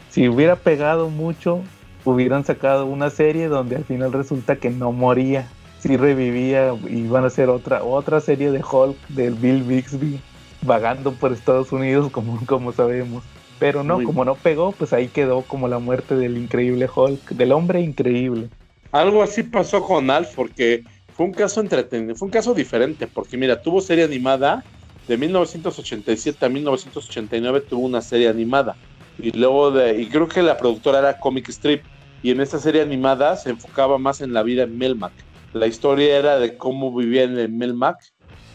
[SPEAKER 1] Si hubiera pegado mucho, hubieran sacado una serie donde al final resulta que no moría. Sí revivía y van a hacer otra, otra serie de Hulk del Bill Bixby vagando por Estados Unidos como, como sabemos. Pero no,
[SPEAKER 5] Muy-
[SPEAKER 1] como no pegó, pues ahí quedó como la muerte del increíble Hulk, del hombre increíble.
[SPEAKER 5] Algo así pasó con Alf porque fue un caso entretenido, fue un caso diferente, porque mira, tuvo serie animada de 1987 a 1989 tuvo una serie animada y luego de y creo que la productora era Comic Strip y en esta serie animada se enfocaba más en la vida en Melmac. La historia era de cómo vivían en Melmac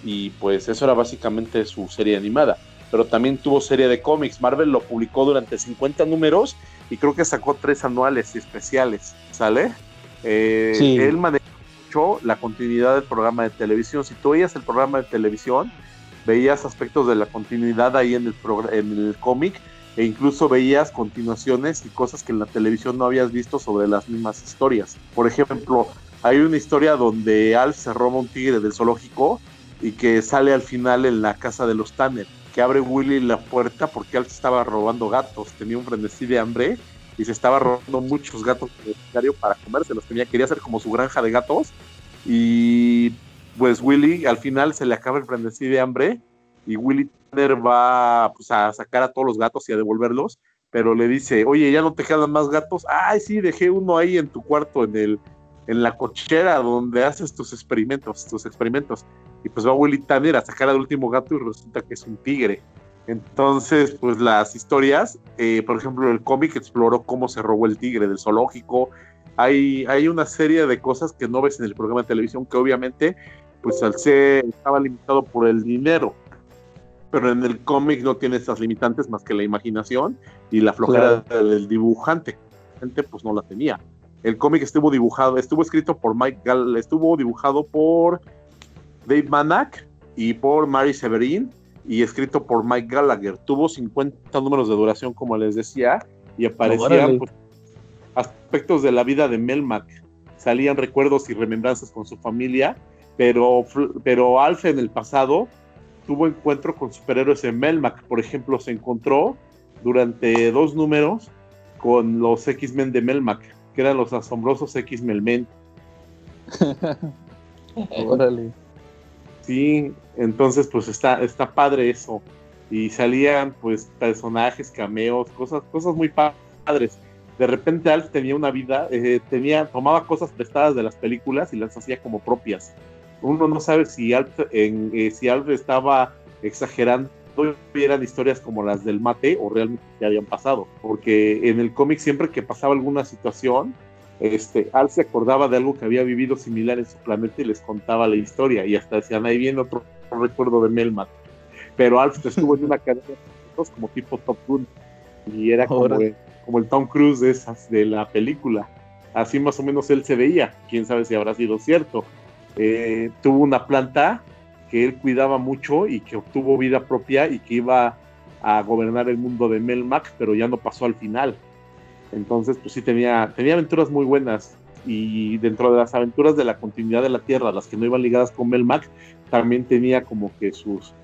[SPEAKER 5] y pues eso era básicamente su serie animada. Pero también tuvo serie de cómics. Marvel lo publicó durante 50 números y creo que sacó tres anuales y especiales, ¿sale? Eh,
[SPEAKER 1] Sí.
[SPEAKER 5] Él manejó mucho la continuidad del programa de televisión. Si tú veías el programa de televisión, veías aspectos de la continuidad ahí en el, en el cómic e incluso veías continuaciones y cosas que en la televisión no habías visto sobre las mismas historias. Por ejemplo, hay una historia donde Alf se roba un tigre del zoológico y que sale al final en la casa de los Tanner, que abre Willy la puerta porque Alf estaba robando gatos, tenía un frenesí de hambre y se estaba robando muchos gatos para comérselos, tenía, quería hacer como su granja de gatos y pues Willy al final se le acaba el frenesí de hambre y Willy Tanner va pues, a sacar a todos los gatos y a devolverlos, pero le dice, oye, ya no te quedan más gatos, ay sí, dejé uno ahí en tu cuarto, en el en la cochera donde haces tus experimentos, tus experimentos. Y pues va Willy Tanner a sacar al último gato y resulta que es un tigre. Entonces, pues las historias, eh, por ejemplo, el cómic exploró cómo se robó el tigre del zoológico. Hay, hay una serie de cosas que no ves en el programa de televisión que obviamente, pues al ser, estaba limitado por el dinero. Pero en el cómic no tiene esas limitantes más que la imaginación y la flojera del dibujante. La gente pues no la tenía. El cómic estuvo dibujado, estuvo escrito por Mike Gall, estuvo dibujado por Dave Manak y por Mary Severin y escrito por Mike Gallagher. Tuvo 50 números de duración, como les decía, y aparecían pues, aspectos de la vida de Melmac. Salían recuerdos y remembranzas con su familia, pero, pero Alf en el pasado tuvo encuentro con superhéroes en Melmac. Por ejemplo, se encontró durante dos números con los X-Men de Melmac, que eran los asombrosos X-Men Men.
[SPEAKER 1] Órale.
[SPEAKER 5] Sí, entonces pues está, está padre eso. Y salían pues personajes, cameos, cosas, cosas muy pa- padres. De repente Alf tenía una vida, eh, tenía, tomaba cosas prestadas de las películas y las hacía como propias. Uno no sabe si Alf, en, eh, si Alf estaba exagerando y eran historias como las del mate o realmente ya habían pasado. Porque en el cómic siempre que pasaba alguna situación, este, Al se acordaba de algo que había vivido similar en su planeta y les contaba la historia. Y hasta decían, ahí viene otro recuerdo de Melmac. Pero Alf estuvo en una cadena como tipo Top Gun. Y era como. Como el Tom Cruise de esas de la película. Así más o menos él se veía. Quién sabe si habrá sido cierto. Eh, tuvo una planta que él cuidaba mucho y que obtuvo vida propia y que iba a gobernar el mundo de Melmac, pero ya no pasó al final. Entonces, pues sí, tenía, tenía aventuras muy buenas. Y dentro de las aventuras de la continuidad de la Tierra, las que no iban ligadas con Melmac, también tenía como que sus,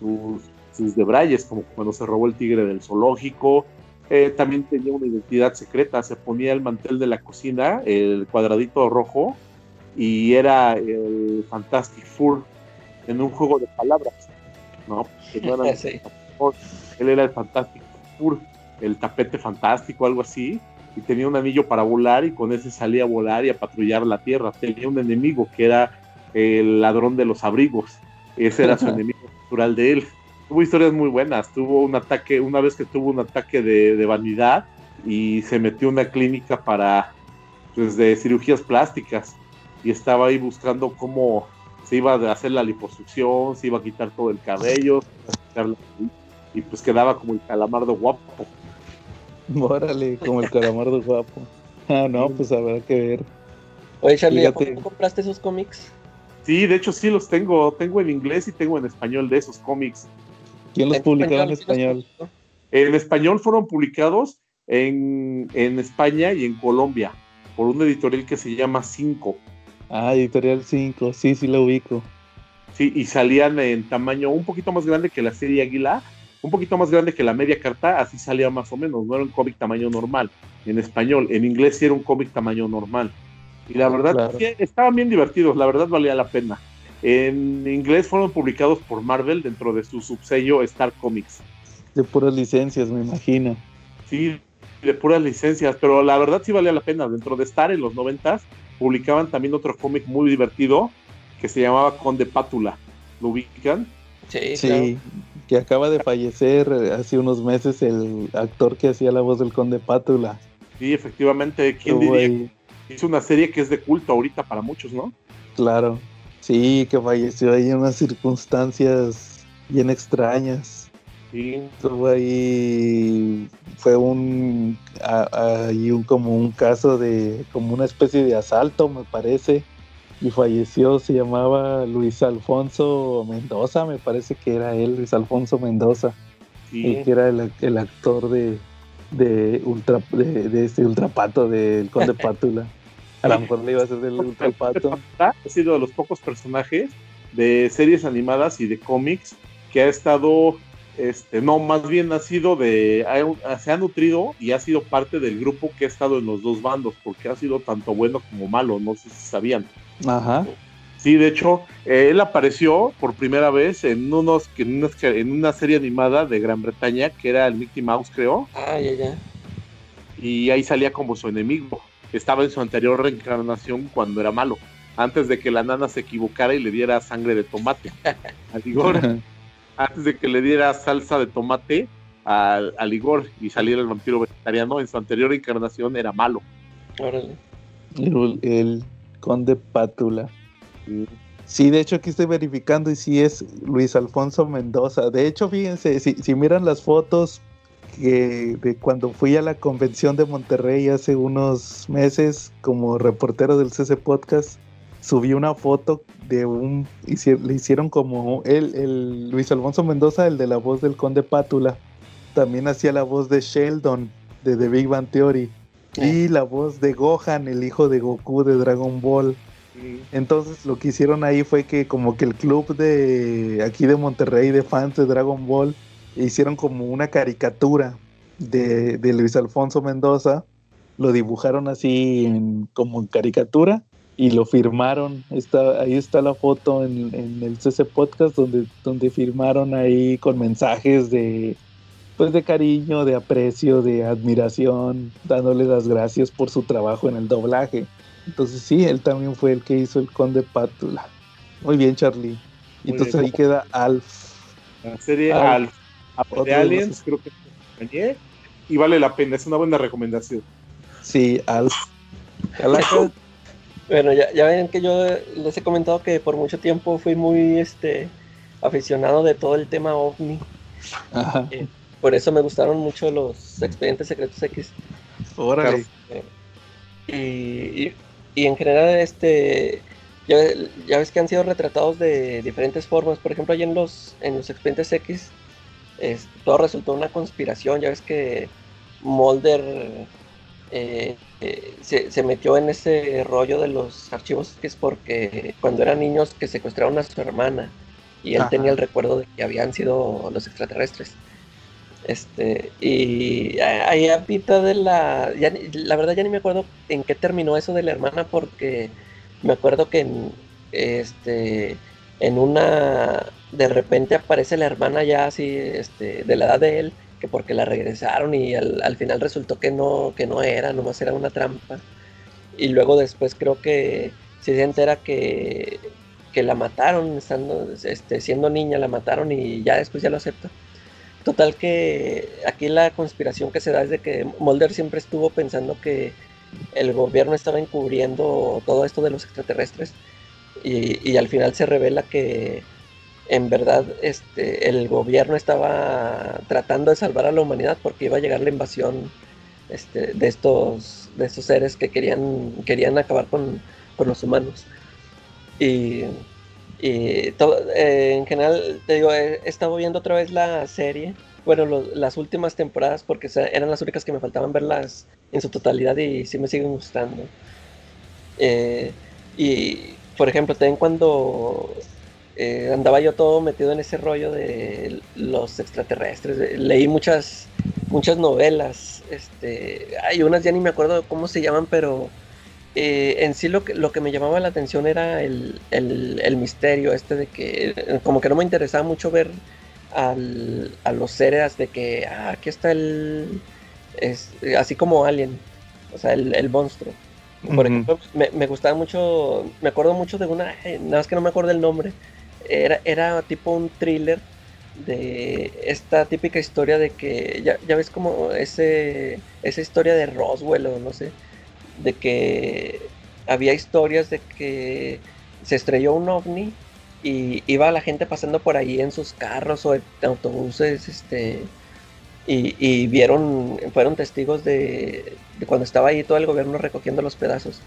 [SPEAKER 5] sus, sus debrayes, como cuando se robó el tigre del zoológico. Eh, también tenía una identidad secreta, se ponía el mantel de la cocina, el cuadradito rojo, y era el Fantastic Four en un juego de palabras, ¿no?
[SPEAKER 2] Sí.
[SPEAKER 5] él era el Fantastic Four, el tapete fantástico, algo así, y tenía un anillo para volar y con ese salía a volar y a patrullar la Tierra. Tenía un enemigo que era el ladrón de los abrigos, ese era su enemigo natural de él. Tuvo historias muy buenas. Tuvo un ataque, una vez que tuvo un ataque de, de vanidad y se metió a una clínica para, pues, de cirugías plásticas y estaba ahí buscando cómo se iba a hacer la liposucción, se iba a quitar todo el cabello, y pues quedaba como el calamardo guapo.
[SPEAKER 1] Órale, como el calamardo guapo. Ah, no, pues habrá que ver.
[SPEAKER 2] Oye, Charlie, ¿a
[SPEAKER 1] Fíjate.
[SPEAKER 2] poco compraste esos cómics?
[SPEAKER 5] Sí, de hecho sí los tengo, tengo en inglés y tengo en español de esos cómics.
[SPEAKER 1] ¿Quién los publicaba en
[SPEAKER 2] ¿quién los
[SPEAKER 1] español?
[SPEAKER 5] En español fueron publicados en, en España y en Colombia por una editorial que se llama Cinco.
[SPEAKER 1] Ah, Editorial 5, sí, sí lo ubico.
[SPEAKER 5] Sí, y salían en tamaño un poquito más grande que la serie Águila, un poquito más grande que la media carta, así salía más o menos, no era un cómic tamaño normal en español, en inglés sí era un cómic tamaño normal. Y la verdad,
[SPEAKER 1] Claro.
[SPEAKER 5] sí, estaban bien divertidos, la verdad valía la pena. En inglés fueron publicados por Marvel dentro de su subsello Star Comics.
[SPEAKER 1] De puras licencias, me imagino.
[SPEAKER 5] Sí, de puras licencias, pero la verdad sí valía la pena. Dentro de Star en los noventas publicaban también otro cómic muy divertido que se llamaba Conde Pátula. ¿Lo ubican?
[SPEAKER 2] Sí,
[SPEAKER 1] Sí,
[SPEAKER 2] claro.
[SPEAKER 1] que acaba de fallecer eh, hace unos meses el actor que hacía la voz del Conde Pátula.
[SPEAKER 5] Sí, efectivamente. ¿Quién diría? Es una serie que es de culto ahorita para muchos, ¿no?
[SPEAKER 1] claro. Sí, que falleció ahí en unas circunstancias bien extrañas.
[SPEAKER 5] Sí.
[SPEAKER 1] Estuvo ahí, fue un, a- un como un caso de, como una especie de asalto, me parece, y falleció, se llamaba Luis Alfonso Mendoza, me parece que era él, Luis Alfonso Mendoza,
[SPEAKER 5] sí.
[SPEAKER 1] el que era el, el actor de, de, ultra, de, de este ultrapato del Conde Pátula. A lo mejor le iba a hacer del ultrapato.
[SPEAKER 5] Ha sido de los pocos personajes de series animadas y de cómics que ha estado, este, no, más bien ha sido de, ha- se ha nutrido y ha sido parte del grupo que ha estado en los dos bandos, porque ha sido tanto bueno como malo, no sé si sabían.
[SPEAKER 1] Ajá.
[SPEAKER 5] Sí, de hecho, eh, él apareció por primera vez en, unos, en, unas- en una serie animada de Gran Bretaña, que era el Mickey Mouse, creo,
[SPEAKER 2] Ah, ya, ya.
[SPEAKER 5] y ahí salía como su enemigo. Estaba en su anterior reencarnación cuando era malo, antes de que la nana se equivocara y le diera sangre de tomate a Igor, antes de que le diera salsa de tomate al, al Igor y saliera el vampiro vegetariano, en su anterior encarnación era malo.
[SPEAKER 2] Órale.
[SPEAKER 1] El, el Conde Pátula. Sí, de hecho aquí estoy verificando y sí es Luis Alfonso Mendoza. De hecho, fíjense, si, si miran las fotos que de cuando fui a la convención de Monterrey hace unos meses como reportero del CC Podcast, subí una foto de un, le hicieron como el, el Luis Alfonso Mendoza, el de la voz del Conde Pátula, también hacía la voz de Sheldon de The Big Bang Theory. Y la voz de Gohan, el hijo de Goku de Dragon Ball. Entonces lo que hicieron ahí fue que como que el club de aquí de Monterrey de fans de Dragon Ball hicieron como una caricatura de, de Luis Alfonso Mendoza, lo dibujaron así en- como en caricatura y lo firmaron. Está, ahí está la foto en, en el CC Podcast donde, donde firmaron ahí con mensajes de pues de cariño, de aprecio, de admiración, dándole las gracias por su trabajo en el doblaje. Entonces sí, él también fue el que hizo el Conde Pátula. Muy bien, Charlie.
[SPEAKER 5] Muy
[SPEAKER 1] Entonces
[SPEAKER 5] bien.
[SPEAKER 1] ahí queda Alf.
[SPEAKER 5] La serie
[SPEAKER 1] Ah,
[SPEAKER 5] Alf, de Aliens, creo que acompañé, y vale la pena, es una buena recomendación.
[SPEAKER 1] Sí. Calaca,
[SPEAKER 2] Bueno, ya, ya ven que yo les he comentado que por mucho tiempo fui muy este aficionado de todo el tema ovni.
[SPEAKER 1] Ajá.
[SPEAKER 2] Por eso me gustaron mucho los expedientes secretos X.
[SPEAKER 1] Órale.
[SPEAKER 2] Y, y- y en general, este, ya, ya ves que han sido retratados de diferentes formas. Por ejemplo, ahí en los, en los expedientes X, es- todo resultó una conspiración. Ya ves que Mulder eh, eh, se, se metió en ese rollo de los archivos X porque cuando eran niños que secuestraron a su hermana y él
[SPEAKER 1] Ajá.
[SPEAKER 2] tenía el recuerdo de que habían sido los extraterrestres. Este, y ahí a mitad de la. ya la verdad, ya ni me acuerdo en qué terminó eso de la hermana, porque me acuerdo que en, este, en una. De repente aparece la hermana ya así, este, de la edad de él, que porque la regresaron y al, al final resultó que no, que no era, nomás era una trampa. Y luego después creo que sí se entera que que la mataron, estando, este, siendo niña, la mataron y ya después ya lo acepta. Total que aquí la conspiración que se da es de que Mulder siempre estuvo pensando que el gobierno estaba encubriendo todo esto de los extraterrestres y, y al final se revela que en verdad este, el gobierno estaba tratando de salvar a la humanidad porque iba a llegar la invasión este, de, estos, de estos seres que querían, querían acabar con, con los humanos. Y, y todo, eh, en general, te digo, he, estado viendo otra vez la serie, bueno, las últimas temporadas porque eran las únicas que me faltaban verlas en su totalidad y sí me siguen gustando. Eh, y, por ejemplo, también cuando eh, andaba yo todo metido en ese rollo de los extraterrestres. Leí muchas, muchas novelas. Este, hay unas ya ni me acuerdo cómo se llaman, pero eh, en sí lo que, lo que me llamaba la atención era el, el, el, misterio este de que como que no me interesaba mucho ver al, a los seres de que ah, aquí está el es, así como Alien, o sea, el, el monstruo. Por uh -huh. ejemplo, me, me, gustaba mucho, me acuerdo mucho de una, nada más que no me acuerdo el nombre, era, era tipo un thriller de esta típica historia de que, ya, ya ves como ese, esa historia de Roswell o no sé, de que había historias de que se estrelló un ovni y iba la gente pasando por ahí en sus carros o en autobuses, este, y, y vieron, fueron testigos de, de, cuando estaba ahí todo el gobierno recogiendo los pedazos.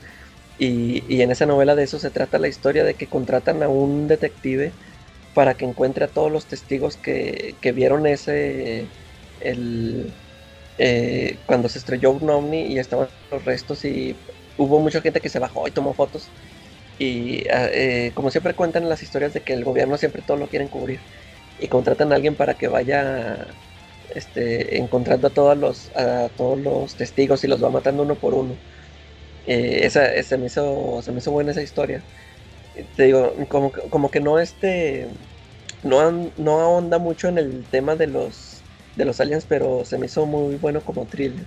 [SPEAKER 2] Y, en esa novela de eso se trata la historia de que contratan a un detective para que encuentre a todos los testigos que, que vieron ese, el, eh, cuando se estrelló un ovni y estaban los restos y hubo mucha gente que se bajó y tomó fotos. Y eh, como siempre cuentan las historias de que el gobierno siempre todo lo quieren cubrir y contratan a alguien para que vaya este, encontrando a todos los a todos los testigos y los va matando uno por uno. Eh, esa, esa, me hizo, se me hizo buena esa historia. Te digo, como, como que no este no, no ahonda mucho en el tema de los de los aliens, pero se me hizo muy bueno como thriller.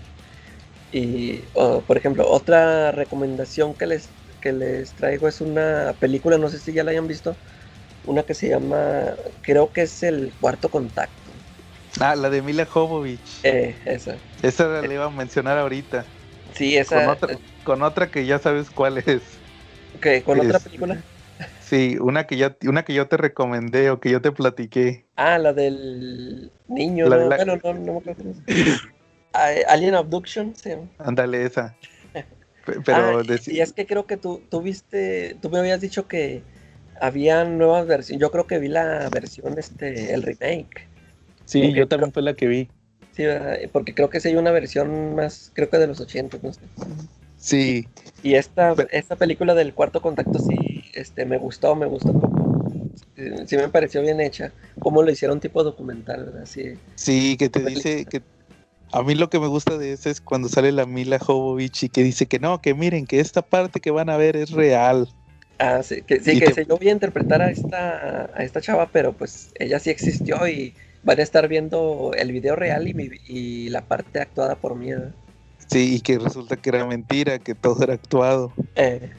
[SPEAKER 2] Y oh, por ejemplo, otra recomendación que les que les traigo es una película, no sé si ya la hayan visto, una que se llama, creo que es el cuarto contacto.
[SPEAKER 1] Ah, la de Mila Jovovich.
[SPEAKER 2] Eh, esa.
[SPEAKER 1] Esa la le iba a mencionar ahorita.
[SPEAKER 2] Sí, esa.
[SPEAKER 1] Con otra, con otra que ya sabes cuál es.
[SPEAKER 2] ¿Qué? ¿Con es, otra película?
[SPEAKER 1] Sí, una que ya, una que yo te recomendé o que yo te platiqué.
[SPEAKER 2] Ah, la del niño. La, no, la... Bueno, no, no me acuerdo. Alien Abduction, sí.
[SPEAKER 1] Ándale, esa. Pero
[SPEAKER 2] ah, y es que creo que tú, tú viste, tú me habías dicho que había nuevas versiones. Yo creo que vi la versión, este, el remake.
[SPEAKER 1] Sí, yo también fue la que vi.
[SPEAKER 2] Sí, porque creo que sí hay una versión más, creo que de los 80, no sé.
[SPEAKER 1] Sí.
[SPEAKER 2] Y esta, Pero... esta película del cuarto contacto sí, este, me gustó, me gustó sí me pareció bien hecha, como lo hicieron tipo documental, así.
[SPEAKER 1] Sí, que te dice que a mí lo que me gusta de eso es cuando sale la Mila Jovovich y que dice que no, que miren, que esta parte que van a ver es real.
[SPEAKER 2] Ah, sí, que, sí, que te... se yo voy a interpretar a esta, a esta chava, pero pues ella sí existió y van a estar viendo el video real y, mi, y la parte actuada por mí. ¿eh?
[SPEAKER 1] Sí, y que resulta que era mentira, que todo era actuado.
[SPEAKER 2] Eh.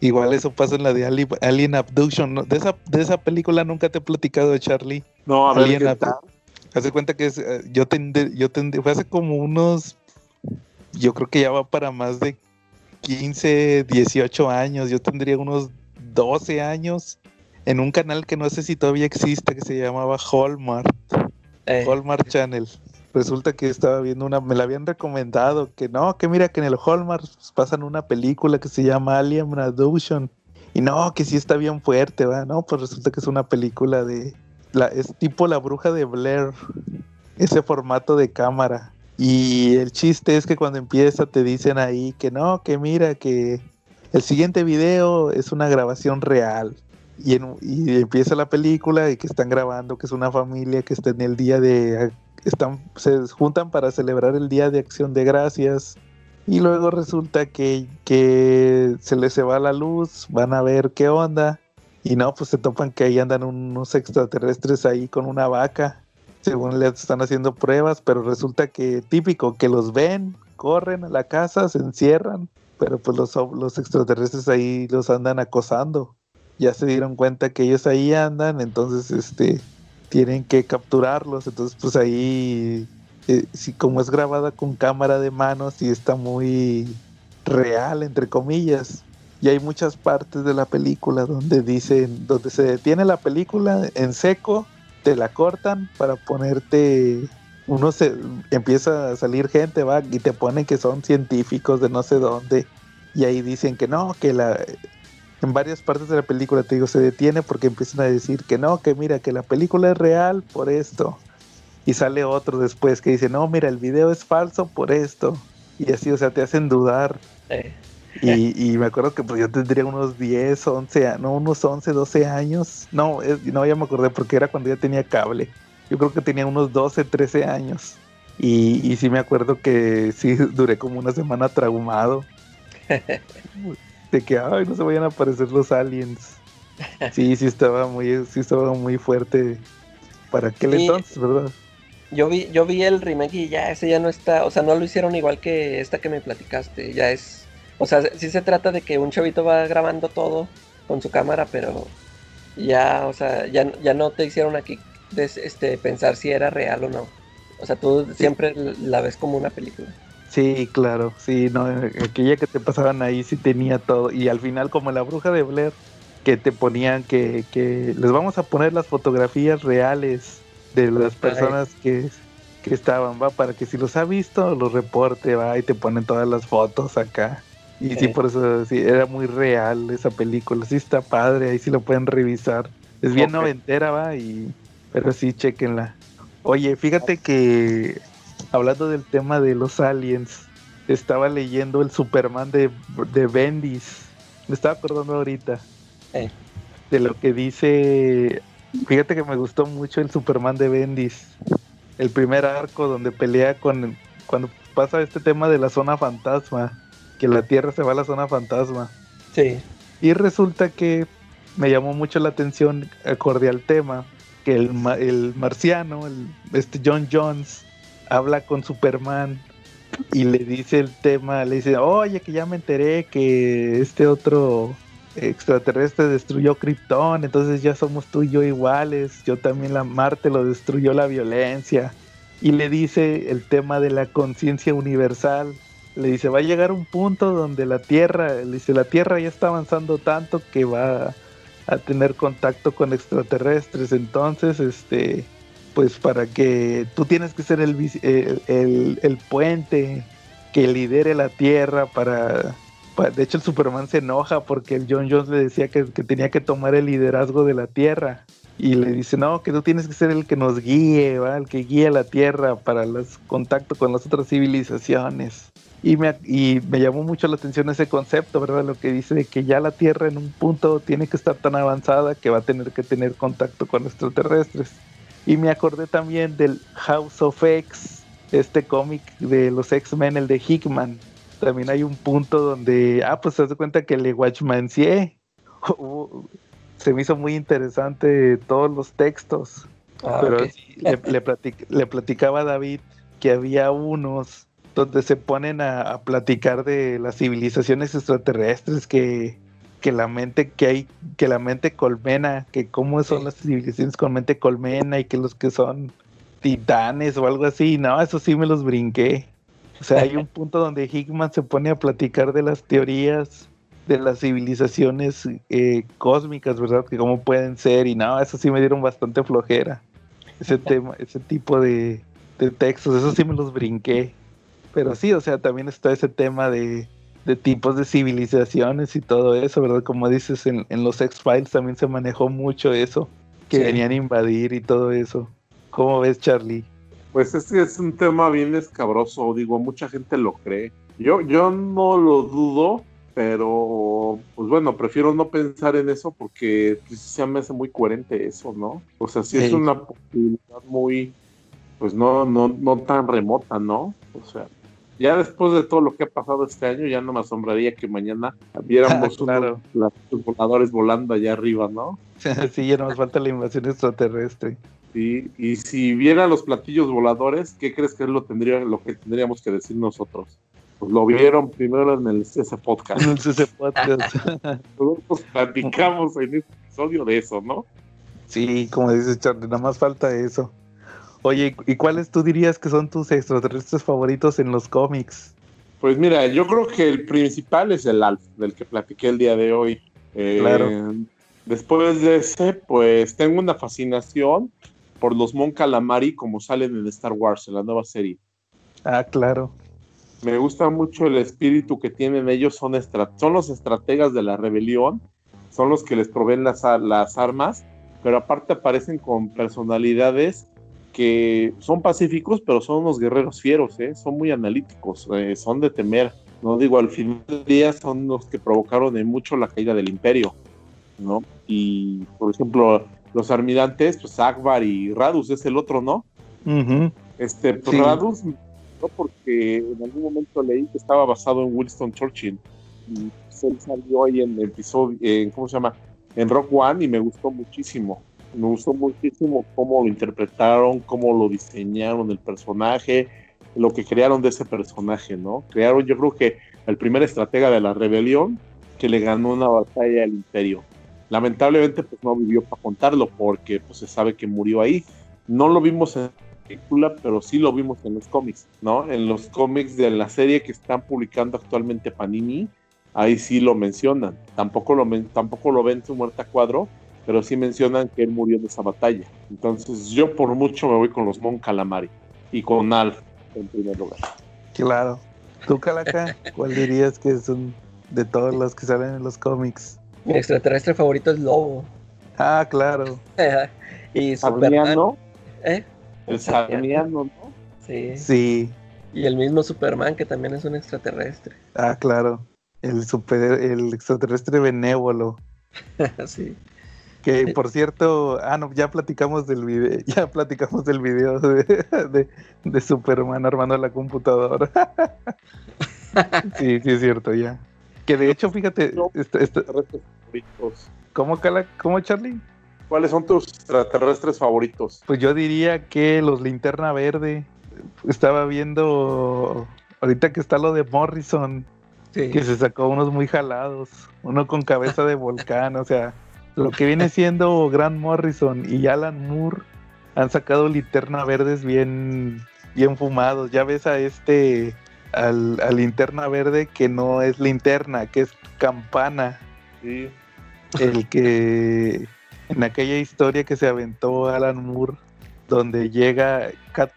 [SPEAKER 1] Igual eso pasa en la de Alien, Alien Abduction. ¿no? De, esa, de esa película nunca te he platicado, Charlie.
[SPEAKER 5] No, a ver, Alien Ab
[SPEAKER 1] Hace cuenta que es, uh, yo tendé, yo tendé, fue hace como unos, yo creo que ya va para más de 15, 18 años, yo tendría unos 12 años, en un canal que no sé si todavía existe, que se llamaba Hallmark, eh. Hallmark Channel. Resulta que estaba viendo una, me la habían recomendado, que no, que mira que en el Hallmark pasan una película que se llama Alien Abduction. Y no, que sí está bien fuerte, ¿va? No, pues resulta que es una película de, la, es tipo la bruja de Blair, ese formato de cámara. Y el chiste es que cuando empieza te dicen ahí que no, que mira, que el siguiente video es una grabación real. Y, en, y empieza la película y que están grabando que es una familia que está en el día de... Están, se juntan para celebrar el día de acción de gracias. Y luego resulta que, que se les se va la luz, van a ver qué onda y no, pues se topan que ahí andan unos extraterrestres ahí con una vaca. Según les están haciendo pruebas, pero resulta que típico, que los ven, corren a la casa, se encierran, pero pues los, los extraterrestres ahí los andan acosando. Ya se dieron cuenta que ellos ahí andan, entonces este tienen que capturarlos, entonces pues ahí eh, si como es grabada con cámara de mano, sí está muy real entre comillas. Y hay muchas partes de la película donde dicen, donde se detiene la película en seco, te la cortan para ponerte uno se empieza a salir gente, va, y te ponen que son científicos de no sé dónde, y ahí dicen que no, que la en varias partes de la película te digo se detiene porque empiezan a decir que no, que mira, que la película es real por esto. Y sale otro después que dice, no, mira, el video es falso por esto. Y así, o sea, te hacen dudar. Y, y, me acuerdo que pues yo tendría unos 10, 11, no, unos 11, 12 años. No, no, ya me acordé porque era cuando ya tenía cable. Yo creo que tenía unos 12, 13 años. Y, y sí me acuerdo que sí duré como una semana traumado. de que ay no se vayan a aparecer los aliens. Sí, sí estaba muy, sí estaba muy fuerte para aquel entonces, ¿verdad?
[SPEAKER 2] Yo vi, yo vi el remake y ya ese ya no está, o sea, no lo hicieron igual que esta que me platicaste, ya es, o sea, sí se trata de que un chavito va grabando todo con su cámara, pero ya, o sea, ya, ya no te hicieron aquí este, pensar si era real o no. O sea, tú siempre la ves como una película.
[SPEAKER 1] Sí, claro, sí, no, aquella que te pasaban ahí sí tenía todo. Y al final, como la bruja de Blair, que te ponían que, que les vamos a poner las fotografías reales de las personas que, que estaban, va, para que si los ha visto, los reporte, va, y te ponen todas las fotos acá. Y sí, por eso sí, era muy real esa película, sí está padre, ahí sí lo pueden revisar. Es bien noventera, va, y pero sí, chequenla. Oye, fíjate que hablando del tema de los aliens, estaba leyendo el Superman de, de Bendis. Me estaba acordando ahorita
[SPEAKER 2] eh.
[SPEAKER 1] de lo que dice. Fíjate que me gustó mucho el Superman de Bendis. El primer arco donde pelea con. Cuando pasa este tema de la zona fantasma. Que la Tierra se va a la zona fantasma.
[SPEAKER 2] Sí.
[SPEAKER 1] Y resulta que me llamó mucho la atención, acorde al tema, que el, el marciano, el, este John Jones, habla con Superman y le dice el tema, le dice, oye, que ya me enteré que este otro extraterrestre destruyó Krypton, entonces ya somos tú y yo iguales, yo también la Marte lo destruyó la violencia. Y le dice el tema de la conciencia universal. Le dice, va a llegar un punto donde la Tierra, le dice, la Tierra ya está avanzando tanto que va a tener contacto con extraterrestres, entonces, este, pues para que tú tienes que ser el, el, puente que lidere la Tierra para, De hecho, el Superman se enoja porque el John Jones le decía que, tenía que tomar el liderazgo de la Tierra. Y le dice, no, que tú tienes que ser el que nos guíe, ¿va? el que guíe la Tierra para el contacto con las otras civilizaciones. Y me, y me llamó mucho la atención ese concepto, ¿verdad? Lo que dice que ya la Tierra en un punto tiene que estar tan avanzada que va a tener que tener contacto con extraterrestres. Y me acordé también del House of X, este cómic de los X-Men, el de Hickman. También hay un punto donde, ah, pues se hace cuenta que le Watchmancie se me hizo muy interesante todos los textos. Ah, pero le, platicaba a David que había unos donde se ponen a, platicar de las civilizaciones extraterrestres que, que la mente que hay, que la mente colmena, que cómo son las civilizaciones con mente colmena y que los que son titanes o algo así, no, eso sí me los brinqué. O sea, hay un punto donde Hickman se pone a platicar de las teorías de las civilizaciones eh, cósmicas, ¿verdad? Que cómo pueden ser y no, eso sí me dieron bastante flojera. Ese tema, ese tipo de, de textos, eso sí me los brinqué. Pero sí, o sea, también está ese tema de, de tipos de civilizaciones y todo eso, ¿verdad? Como dices, en, los X-Files también se manejó mucho eso, que venían a invadir y todo eso. ¿Cómo ves, Charlie?
[SPEAKER 5] Pues es que es un tema bien escabroso, digo, mucha gente lo cree. Yo, yo no lo dudo, pero pues bueno, prefiero no pensar en eso porque pues, se me hace muy coherente eso, ¿no? O sea, sí, es una posibilidad muy, pues no, no, no tan remota, ¿no? O sea, ya después de todo lo que ha pasado este año, ya no me asombraría que mañana viéramos
[SPEAKER 1] claro.
[SPEAKER 5] unos voladores volando allá arriba, ¿no?
[SPEAKER 1] sí, ya nos falta la invasión extraterrestre.
[SPEAKER 5] Sí, y si vieran los platillos voladores, ¿qué crees que es lo, tendría, lo que tendríamos que decir nosotros? Pues lo vieron primero en el ese podcast.
[SPEAKER 1] En el CC Podcast.
[SPEAKER 5] Nosotros platicamos en este episodio de eso, ¿no?
[SPEAKER 1] sí, como dices, Charlie, nada más falta eso. Oye, ¿y cuáles tú dirías que son tus extraterrestres favoritos en los cómics?
[SPEAKER 5] Pues mira, yo creo que el principal es el Alf, del que platiqué el día de hoy. Eh,
[SPEAKER 1] Claro.
[SPEAKER 5] Después de ese, pues tengo una fascinación por los Mon Calamari como salen en Star Wars, en la nueva serie.
[SPEAKER 1] Ah, claro.
[SPEAKER 5] Me gusta mucho el espíritu que tienen ellos, son, los estrategas de la rebelión, son los que les proveen las armas, pero aparte aparecen con personalidades que son pacíficos, pero son unos guerreros fieros, ¿eh? son muy analíticos, eh, son de temer. No digo, al final del día son los que provocaron en mucho la caída del imperio, ¿no? Y, por ejemplo, los almirantes, pues Akbar y Radus es el otro, ¿no? Este, pues,
[SPEAKER 1] Sí.
[SPEAKER 5] Radus, no porque en algún momento leí que estaba basado en Winston Churchill. Y pues, él salió ahí en episodio, en, ¿cómo se llama? En Rock One y me gustó muchísimo. Me gustó muchísimo cómo lo interpretaron, cómo lo diseñaron el personaje, lo que crearon de ese personaje, ¿no? Crearon, yo creo que el primer estratega de la rebelión que le ganó una batalla al imperio. Lamentablemente, pues no vivió para contarlo porque pues se sabe que murió ahí. No lo vimos en película, pero sí lo vimos en los cómics, ¿no? En los cómics de la serie que están publicando actualmente Panini, ahí sí lo mencionan. Tampoco lo, tampoco lo ven su muerte a cuadro, pero sí mencionan que él murió en esa batalla. Entonces yo por mucho me voy con los Mon Calamari y con Alf en primer lugar.
[SPEAKER 1] Claro. ¿Tú, Calaca? ¿Cuál dirías que son de todos los que salen en los cómics?
[SPEAKER 2] Mi extraterrestre favorito es Lobo.
[SPEAKER 1] Ah, claro.
[SPEAKER 2] y Superman. ¿eh?
[SPEAKER 5] el Sarniano, ¿no?
[SPEAKER 2] Sí.
[SPEAKER 1] Sí.
[SPEAKER 2] Y el mismo Superman, que también es un extraterrestre.
[SPEAKER 1] Ah, claro. El super, el extraterrestre benévolo.
[SPEAKER 2] sí.
[SPEAKER 1] Que por cierto, ah no, ya platicamos del video, ya platicamos del video de, de, de Superman armando la computadora. sí, sí es cierto, ya. Que de hecho, fíjate,
[SPEAKER 5] No.
[SPEAKER 1] este- este-
[SPEAKER 5] Extraterrestres favoritos.
[SPEAKER 1] ¿cómo, Cala, ¿cómo Charlie?
[SPEAKER 5] ¿Cuáles son tus extraterrestres favoritos?
[SPEAKER 1] Pues yo diría que los linterna verde. Estaba viendo ahorita que está lo de Morrison,
[SPEAKER 2] Sí.
[SPEAKER 1] que se sacó unos muy jalados, uno con cabeza de volcán, o sea, lo que viene siendo Grant Morrison y Alan Moore han sacado linterna verdes bien, bien fumados. Ya ves a este, al, al linterna verde que no es linterna, que es campana,
[SPEAKER 5] Sí.
[SPEAKER 1] el que en aquella historia que se aventó Alan Moore, donde llega Kat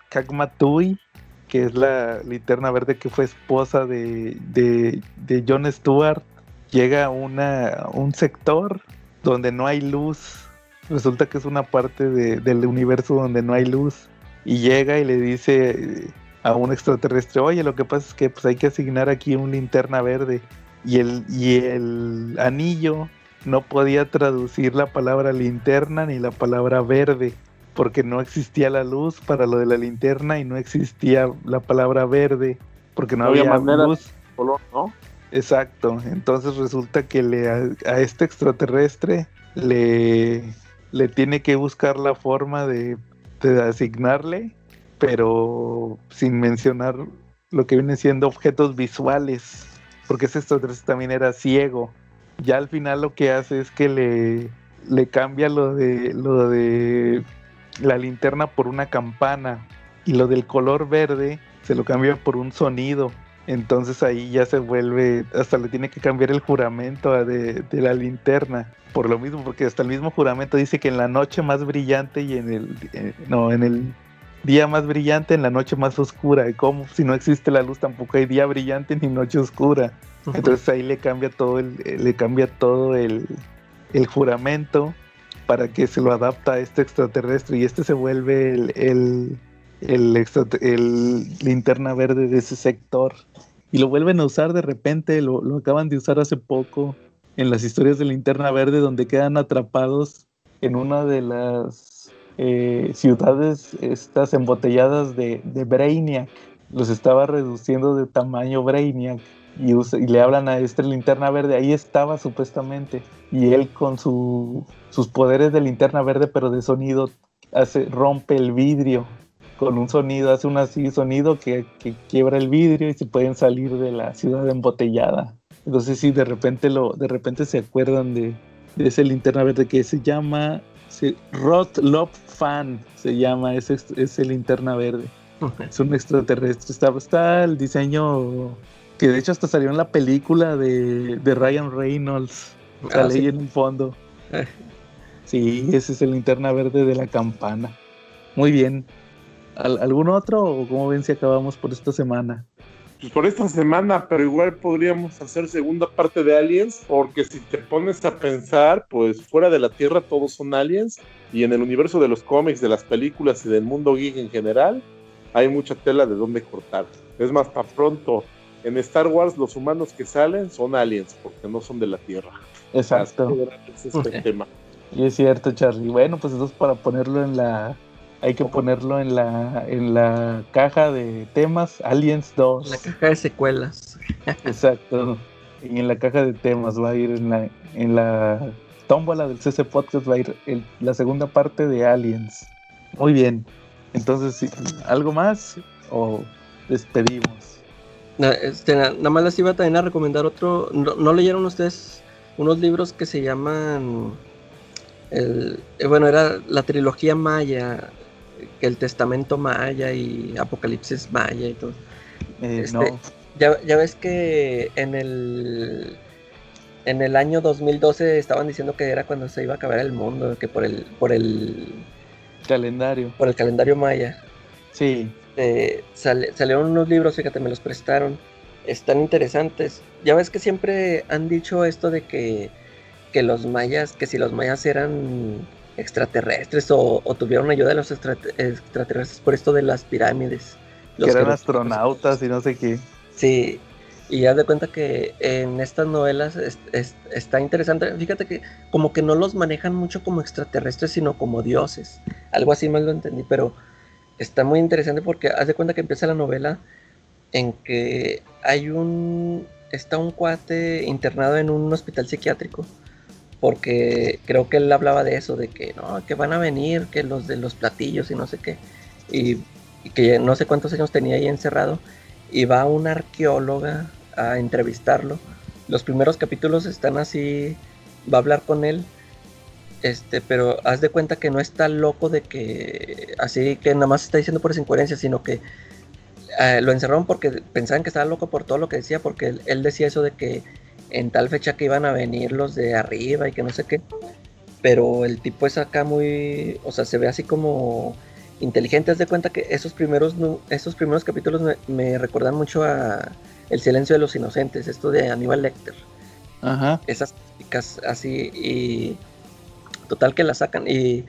[SPEAKER 1] que es la linterna verde que fue esposa de, de, de Jon Stewart, llega a una, un sector donde no hay luz. Resulta que es una parte de- del universo donde no hay luz. Y llega y le dice eh, a un extraterrestre, oye, lo que pasa es que pues, hay que asignar aquí un linterna verde. Y el, y el anillo no podía traducir la palabra linterna ni la palabra verde, porque no existía la luz para lo de la linterna y no existía la palabra verde, porque no,
[SPEAKER 5] No había
[SPEAKER 1] había,
[SPEAKER 5] manera.
[SPEAKER 1] luz.
[SPEAKER 5] Color, ¿no?
[SPEAKER 1] Exacto, entonces resulta que le, a, este extraterrestre le, le tiene que buscar la forma de, de asignarle, pero sin mencionar lo que viene siendo objetos visuales, porque ese extraterrestre también era ciego. Ya al final lo que hace es que le, le cambia lo de, lo de la linterna por una campana y lo del color verde se lo cambia por un sonido. Entonces ahí ya se vuelve, hasta le tiene que cambiar el juramento de, de la linterna. Por lo mismo, porque hasta el mismo juramento dice que en la noche más brillante y en el, eh, no, en el día más brillante, en la noche más oscura. Y como si no existe la luz tampoco hay día brillante ni noche oscura. Entonces ahí le cambia todo el, eh, le cambia todo el, el juramento para que se lo adapta a este extraterrestre y este se vuelve el, el, el, el linterna verde de ese sector. Y lo vuelven a usar de repente, lo, lo acaban de usar hace poco en las historias de linterna verde donde quedan atrapados en una de las eh, ciudades estas embotelladas de, de Brainiac. Los estaba reduciendo de tamaño Brainiac y, usa- y le hablan a este linterna verde. Ahí estaba supuestamente. Y él con su, sus poderes de linterna verde pero de sonido hace, rompe el vidrio con un sonido, hace un así sonido que, que quiebra el vidrio y se pueden salir de la ciudad embotellada. Entonces sí, de repente lo, de repente se acuerdan de, de ese linterna verde que se llama se, Rot Love Fan, se llama ese, ese linterna verde. Es un extraterrestre. Está, está el diseño que de hecho hasta salió en la película de, de Ryan Reynolds.
[SPEAKER 2] Ah,
[SPEAKER 1] Sale ahí
[SPEAKER 2] sí.
[SPEAKER 1] en un fondo.
[SPEAKER 2] Eh.
[SPEAKER 1] Sí, ese es el linterna verde de la campana. Muy bien. ¿Al- ¿Algún otro o cómo ven si acabamos por esta semana?
[SPEAKER 5] Pues por esta semana, pero igual podríamos hacer segunda parte de Aliens, porque si te pones a pensar, pues fuera de la Tierra todos son aliens, y en el universo de los cómics, de las películas y del mundo geek en general, hay mucha tela de dónde cortar. Es más, para pronto, en Star Wars los humanos que salen son aliens, porque no son de la Tierra.
[SPEAKER 1] Exacto.
[SPEAKER 5] Es este tema.
[SPEAKER 1] Y es cierto, Charlie. Bueno, pues entonces para ponerlo en la. Hay que ponerlo en la, en la caja de temas Aliens 2.
[SPEAKER 2] La caja de secuelas.
[SPEAKER 1] Exacto. Y en la caja de temas va a ir en la, en la tómbola del CC Podcast, va a ir el- la segunda parte de Aliens. Muy bien. Entonces, ¿algo más? ¿O despedimos?
[SPEAKER 2] Este, na- nada más les iba también a recomendar otro. ¿No, no leyeron ustedes unos libros que se llaman. El, eh, bueno, era la trilogía Maya, que el Testamento Maya y Apocalipsis Maya y todo.
[SPEAKER 1] Eh,
[SPEAKER 2] Este,
[SPEAKER 1] no.
[SPEAKER 2] Ya, ya ves que en el. En el año 2012 estaban diciendo que era cuando se iba a acabar el mundo, que por el, por el,
[SPEAKER 1] Calendario.
[SPEAKER 2] por el calendario maya.
[SPEAKER 1] Sí.
[SPEAKER 2] eh, salieron unos libros, fíjate, me los prestaron. Están interesantes. Ya ves que siempre han dicho esto de que, que los mayas, que si los mayas eran extraterrestres o, o tuvieron ayuda de los extra- extraterrestres por esto de las pirámides. Los
[SPEAKER 1] que eran astronautas y no sé qué.
[SPEAKER 2] Sí, y haz de cuenta que en estas novelas es- es- está interesante. Fíjate que como que no los manejan mucho como extraterrestres, sino como dioses. Algo así más lo entendí, pero está muy interesante porque haz de cuenta que empieza la novela en que hay un... Está un cuate internado en un hospital psiquiátrico. Porque creo que él hablaba de eso, de que no, que van a venir, que los de los platillos y no sé qué. Y, que no sé cuántos años tenía ahí encerrado y va una arqueóloga a entrevistarlo. Los primeros capítulos están así, va a hablar con él, este, pero haz de cuenta que no está loco de que, así que nada más está diciendo por esa incoherencia, sino que eh, lo encerraron porque pensaban que estaba loco por todo lo que decía, porque él decía eso de que en tal fecha que iban a venir los de arriba y que no sé qué, pero el tipo es acá muy, o sea, se ve así como inteligente. Haz de cuenta que esos primeros, esos primeros capítulos me, me recuerdan mucho a El silencio de los inocentes, esto de Aníbal Lecter.
[SPEAKER 1] Ajá.
[SPEAKER 2] Esas chicas así y total que la sacan. Y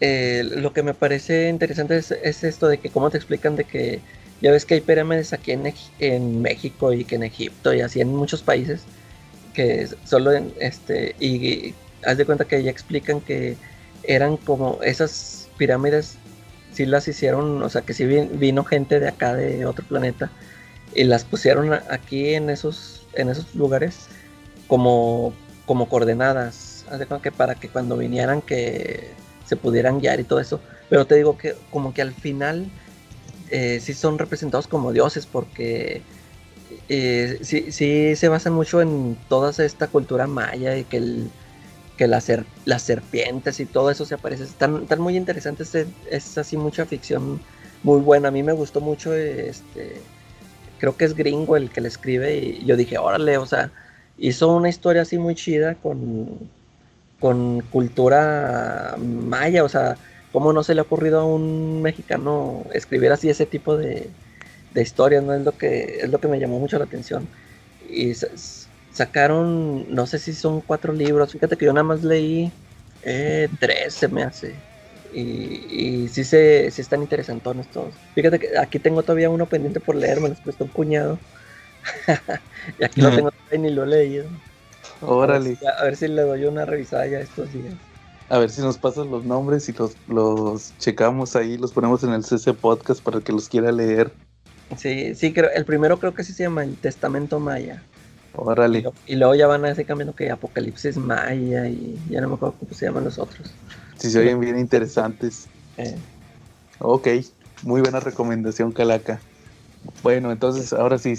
[SPEAKER 2] eh, lo que me parece interesante es, es esto de que cómo te explican de que ya ves que hay pirámides aquí en, en México y que en Egipto y así en muchos países que solo en este y, haz de cuenta que ya explican que eran como esas pirámides sí las hicieron, o sea que sí vin- vino gente de acá de otro planeta y las pusieron aquí en esos en esos lugares como como coordenadas, haz de cuenta que para que cuando vinieran que se pudieran guiar y todo eso, pero te digo que como que al final eh, sí son representados como dioses porque eh, sí, se basan mucho en toda esta cultura maya y que, el, que la ser- las serpientes y todo eso se aparece. Están, están muy interesantes, es, es así mucha ficción muy buena. A mí me gustó mucho, este, creo que es gringo el que le escribe y yo dije, órale, o sea, hizo una historia así muy chida con, con cultura maya, o sea, ¿cómo no se le ha ocurrido a un mexicano escribir así ese tipo de, de historias? ¿no? Es lo que es lo que me llamó mucho la atención. Y sacaron, no sé si son cuatro libros, fíjate que yo nada más leí eh, tres, se me hace. Y, y sí, se, sí están interesantones todos. Fíjate que aquí tengo todavía uno pendiente por leer, me los prestó un cuñado. y aquí
[SPEAKER 1] Ujú.
[SPEAKER 2] tengo ni lo he leído.
[SPEAKER 1] Órale.
[SPEAKER 2] A ver, si, a ver si le doy una revisada ya estos días.
[SPEAKER 1] A ver si nos pasan los nombres y los, los checamos ahí, los ponemos en el CC Podcast para el que los quiera leer.
[SPEAKER 2] Sí, sí, creo, el primero creo que sí se llama El Testamento Maya. Y,
[SPEAKER 1] Órale.
[SPEAKER 2] lo- y luego ya van a ir cambiando que Apocalipsis Maya y ya no me acuerdo cómo se llaman los otros.
[SPEAKER 1] Si se oyen bien interesantes.
[SPEAKER 2] Eh,
[SPEAKER 1] Ok. Muy buena recomendación, Calaca. Bueno, entonces ahora sí,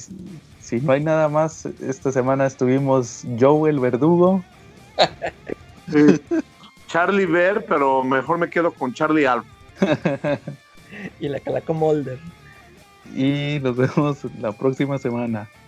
[SPEAKER 1] si no hay nada más, esta semana estuvimos Joe el Verdugo.
[SPEAKER 5] Charlie Bear, pero mejor me quedo con Charlie Alf.
[SPEAKER 2] y la Calaca Molder.
[SPEAKER 1] Y nos vemos la próxima semana.